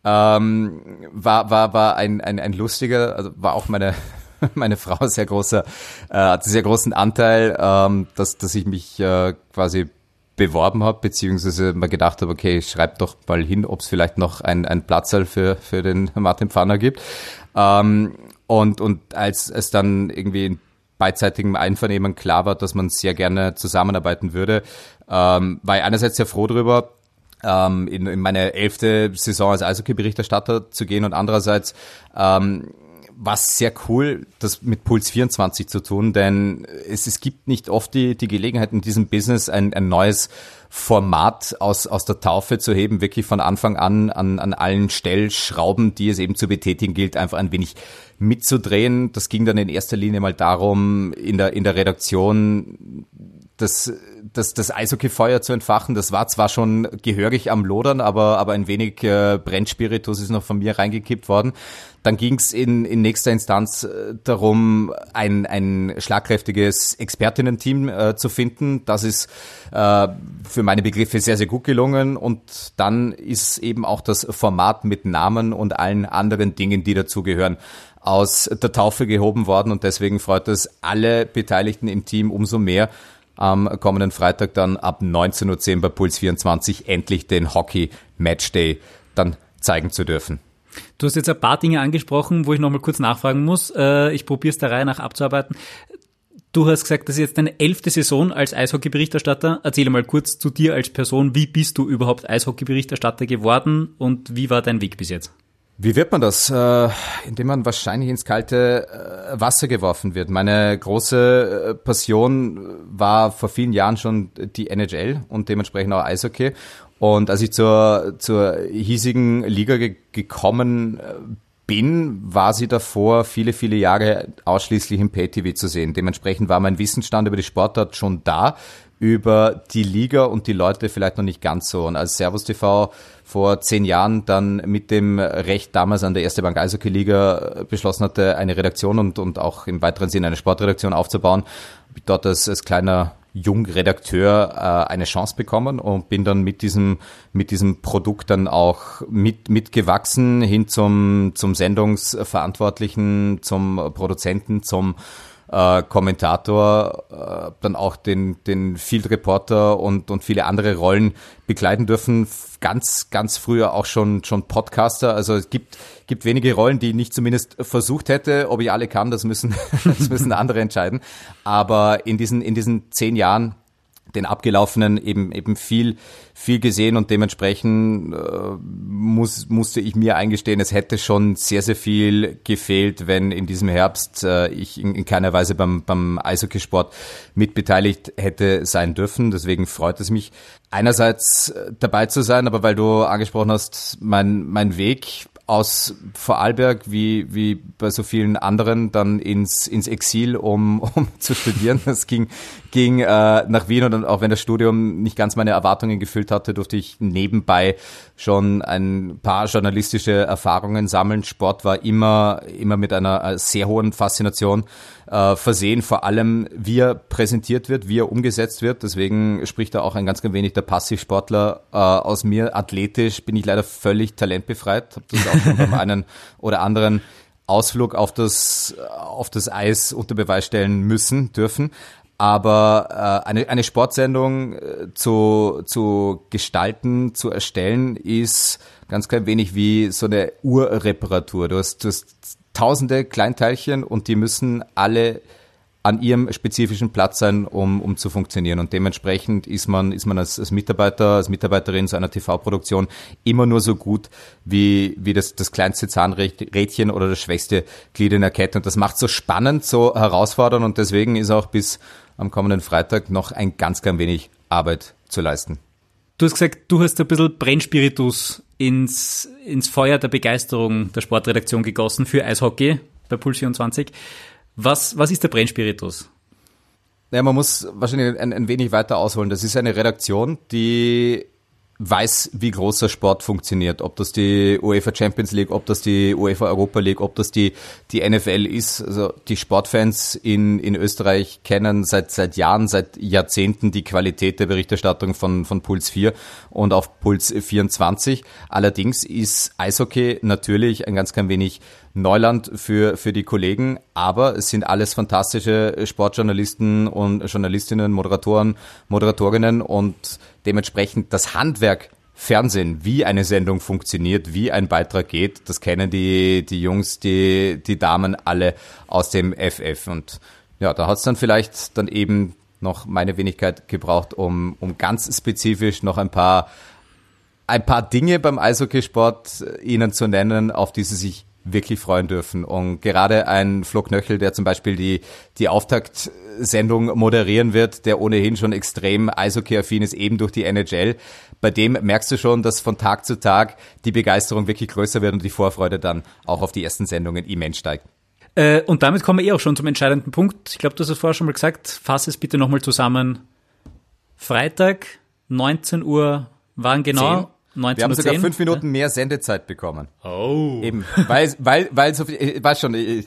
ähm, war, war, war ein, ein, ein lustiger, also war auch meine, meine Frau sehr großer, äh, hatte sehr großen Anteil, ähm, dass, dass ich mich äh, quasi beworben habe, beziehungsweise mal gedacht habe, okay, schreib doch mal hin, ob es vielleicht noch ein, ein Platzal für, für den Martin Pfanner gibt. Ähm, und, und als es dann irgendwie in beidseitigem Einvernehmen klar war, dass man sehr gerne zusammenarbeiten würde, ähm, war ich einerseits sehr froh darüber, ähm, in, in meine elfte Saison als Eishockey-Berichterstatter zu gehen und andererseits ähm, was sehr cool, das mit Puls 24 zu tun, denn es, es gibt nicht oft die, die Gelegenheit in diesem Business ein, ein neues Format aus, aus der Taufe zu heben, wirklich von Anfang an an, an allen Stellschrauben, die es eben zu betätigen gilt, einfach ein wenig mitzudrehen. Das ging dann in erster Linie mal darum, in der, in der Redaktion das, das, das Eishockey-Feuer zu entfachen. Das war zwar schon gehörig am Lodern, aber, aber ein wenig äh, Brennspiritus ist noch von mir reingekippt worden. Dann ging es in, in nächster Instanz äh, darum, ein, ein schlagkräftiges Expertinnen-Team äh, zu finden. Das ist äh, für meine Begriffe sehr, sehr gut gelungen. Und dann ist eben auch das Format mit Namen und allen anderen Dingen, die dazugehören, aus der Taufe gehoben worden. Und deswegen freut es alle Beteiligten im Team umso mehr, am kommenden Freitag dann ab 19.10 Uhr bei Puls 24 endlich den Hockey Matchday dann zeigen zu dürfen. Du hast jetzt ein paar Dinge angesprochen, wo ich nochmal kurz nachfragen muss. Äh, ich probiere es der Reihe nach abzuarbeiten. Du hast gesagt, das ist jetzt deine elfte Saison als Eishockey-Berichterstatter. Erzähle mal kurz zu dir als Person. Wie bist du überhaupt Eishockey-Berichterstatter geworden und wie war dein Weg bis jetzt? Wie wird man das? Äh, indem man wahrscheinlich ins kalte äh, Wasser geworfen wird. Meine große Passion war vor vielen Jahren schon die NHL und dementsprechend auch Eishockey. Und als ich zur, zur hiesigen Liga ge gekommen äh, bin, war sie davor viele, viele Jahre ausschließlich im Pay-TV zu sehen. Dementsprechend war mein Wissensstand über die Sportart schon da, über die Liga und die Leute vielleicht noch nicht ganz so. Und als Servus TV vor zehn Jahren dann mit dem Recht damals an der Erste Bank Eishockey Liga beschlossen hatte, eine Redaktion und, und auch im weiteren Sinne eine Sportredaktion aufzubauen, habe ich dort als, als kleiner Jungredakteur äh, eine Chance bekommen und bin dann mit diesem mit diesem Produkt dann auch mit mitgewachsen hin zum zum Sendungsverantwortlichen, zum Produzenten, zum äh, Kommentator, äh, dann auch den, den Field Reporter und, und viele andere Rollen begleiten dürfen. Ganz, ganz früher auch schon, schon Podcaster. Also es gibt, gibt wenige Rollen, die ich nicht zumindest versucht hätte. Ob ich alle kann, das müssen, das müssen andere entscheiden. Aber in diesen, in diesen zehn Jahren den abgelaufenen eben eben viel viel gesehen und dementsprechend äh, muss, musste ich mir eingestehen, es hätte schon sehr sehr viel gefehlt, wenn in diesem Herbst äh, ich in, in keiner Weise beim beim Eishockeysport mitbeteiligt hätte sein dürfen. Deswegen freut es mich einerseits dabei zu sein, aber weil du angesprochen hast, mein mein Weg aus Vorarlberg wie, wie bei so vielen anderen dann ins, ins Exil, um, um zu studieren. Das ging, ging äh, nach Wien und auch wenn das Studium nicht ganz meine Erwartungen gefüllt hatte, durfte ich nebenbei schon ein paar journalistische Erfahrungen sammeln. Sport war immer, immer mit einer äh, sehr hohen Faszination äh, versehen, vor allem wie er präsentiert wird, wie er umgesetzt wird. Deswegen spricht da auch ein ganz, wenig der Passivsportler äh, aus mir. Athletisch bin ich leider völlig talentbefreit. Habe das auch schon beim einen oder anderen Ausflug auf das, auf das Eis unter Beweis stellen müssen, dürfen. Aber äh, eine, eine Sportsendung äh, zu, zu gestalten, zu erstellen, ist ganz klein wenig wie so eine Urreparatur. Du hast, du hast tausende Kleinteilchen und die müssen alle an ihrem spezifischen Platz sein, um, um zu funktionieren. Und dementsprechend ist man, ist man als, als Mitarbeiter, als Mitarbeiterin so einer TV-Produktion immer nur so gut wie, wie das, das kleinste Zahnrädchen oder das schwächste Glied in der Kette. Und das macht so spannend, so herausfordernd und deswegen ist auch bis am kommenden Freitag noch ein ganz, ganz wenig Arbeit zu leisten. Du hast gesagt, du hast ein bisschen Brennspiritus ins, ins Feuer der Begeisterung der Sportredaktion gegossen für Eishockey bei Puls 24. Was, was ist der Brennspiritus? Ja, man muss wahrscheinlich ein, ein wenig weiter ausholen. Das ist eine Redaktion, die weiß, wie großer Sport funktioniert. Ob das die UEFA Champions League, ob das die UEFA Europa League, ob das die, die NFL ist. Also die Sportfans in, in Österreich kennen seit, seit Jahren, seit Jahrzehnten die Qualität der Berichterstattung von, von Puls 4 und auf Puls 24. Allerdings ist Eishockey natürlich ein ganz klein wenig Neuland für, für die Kollegen, aber es sind alles fantastische Sportjournalisten und Journalistinnen, Moderatoren, Moderatorinnen und dementsprechend das Handwerk Fernsehen, wie eine Sendung funktioniert, wie ein Beitrag geht, das kennen die, die Jungs, die, die Damen alle aus dem FF. Und ja, da hat es dann vielleicht dann eben noch meine Wenigkeit gebraucht, um, um ganz spezifisch noch ein paar, ein paar Dinge beim Eishockeysport Ihnen zu nennen, auf die Sie sich wirklich freuen dürfen. Und gerade ein Flo Knöchel, der zum Beispiel die, die Auftaktsendung moderieren wird, der ohnehin schon extrem Eishockey-affin ist, eben durch die NHL, bei dem merkst du schon, dass von Tag zu Tag die Begeisterung wirklich größer wird und die Vorfreude dann auch auf die ersten Sendungen immens steigt. Äh, und damit kommen wir eh auch schon zum entscheidenden Punkt. Ich glaube, du hast es vorher schon mal gesagt. Fass es bitte nochmal zusammen. Freitag, 19 Uhr, waren genau 19 Wir haben sogar fünf Minuten mehr Sendezeit bekommen. Oh. Eben, weil, weil, weil so viel, ich weiß schon, äh,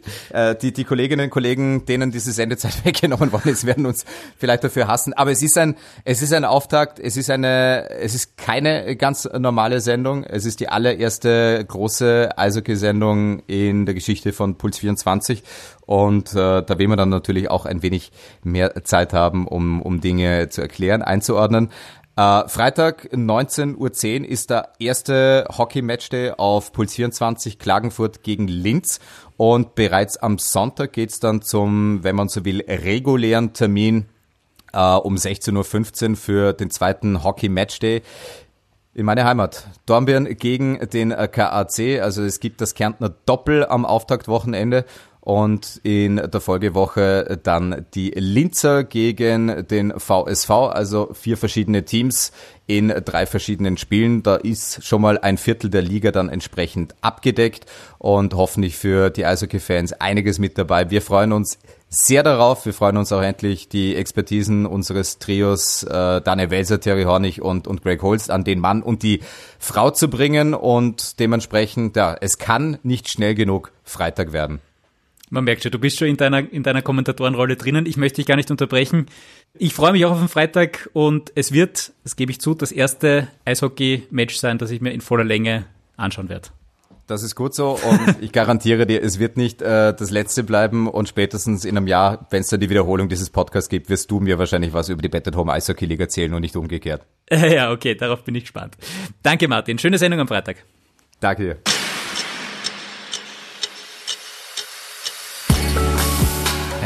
die, die Kolleginnen und Kollegen, denen diese Sendezeit weggenommen worden ist, werden uns vielleicht dafür hassen. Aber es ist ein, es ist ein Auftakt, es ist eine, es ist keine ganz normale Sendung. Es ist die allererste große Eishockey-Sendung in der Geschichte von Puls 24. Und äh, da will man dann natürlich auch ein wenig mehr Zeit haben, um, um Dinge zu erklären, einzuordnen. Äh, Freitag 19.10 Uhr ist der erste Hockey-Matchday auf Puls 24 Klagenfurt gegen Linz. Und bereits am Sonntag geht's dann zum, wenn man so will, regulären Termin äh, um 16.15 Uhr für den zweiten Hockey-Matchday in meine Heimat. Dornbirn gegen den KAC. Also es gibt das Kärntner Doppel am Auftaktwochenende und in der Folgewoche dann die Linzer gegen den VSV, also vier verschiedene Teams in drei verschiedenen Spielen. Da ist schon mal ein Viertel der Liga dann entsprechend abgedeckt und hoffentlich für die Eishockey-Fans einiges mit dabei. Wir freuen uns sehr darauf. Wir freuen uns auch endlich die Expertisen unseres Trios äh, Daniel Welser, Terry Hornig und, und Greg Holst an den Mann und die Frau zu bringen und dementsprechend, ja, es kann nicht schnell genug Freitag werden. Man merkt schon, du bist schon in deiner, in deiner Kommentatorenrolle drinnen. Ich möchte dich gar nicht unterbrechen. Ich freue mich auch auf den Freitag und es wird, das gebe ich zu, das erste Eishockey-Match sein, das ich mir in voller Länge anschauen werde. Das ist gut so und ich garantiere dir, es wird nicht äh, das letzte bleiben und spätestens in einem Jahr, wenn es dann die Wiederholung dieses Podcasts gibt, wirst du mir wahrscheinlich was über die Betted Home Eishockey League erzählen und nicht umgekehrt. Ja, okay, darauf bin ich gespannt. Danke Martin, schöne Sendung am Freitag. Danke dir.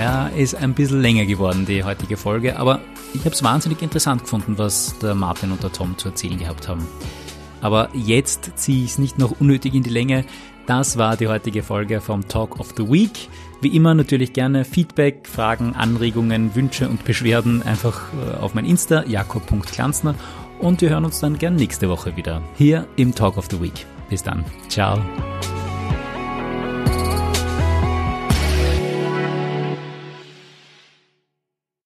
Ja, ist ein bisschen länger geworden, die heutige Folge, aber ich habe es wahnsinnig interessant gefunden, was der Martin und der Tom zu erzählen gehabt haben. Aber jetzt ziehe ich es nicht noch unnötig in die Länge. Das war die heutige Folge vom Talk of the Week. Wie immer natürlich gerne Feedback, Fragen, Anregungen, Wünsche und Beschwerden einfach äh, auf mein Insta jakob.glanzner und wir hören uns dann gern nächste Woche wieder hier im Talk of the Week. Bis dann. Ciao.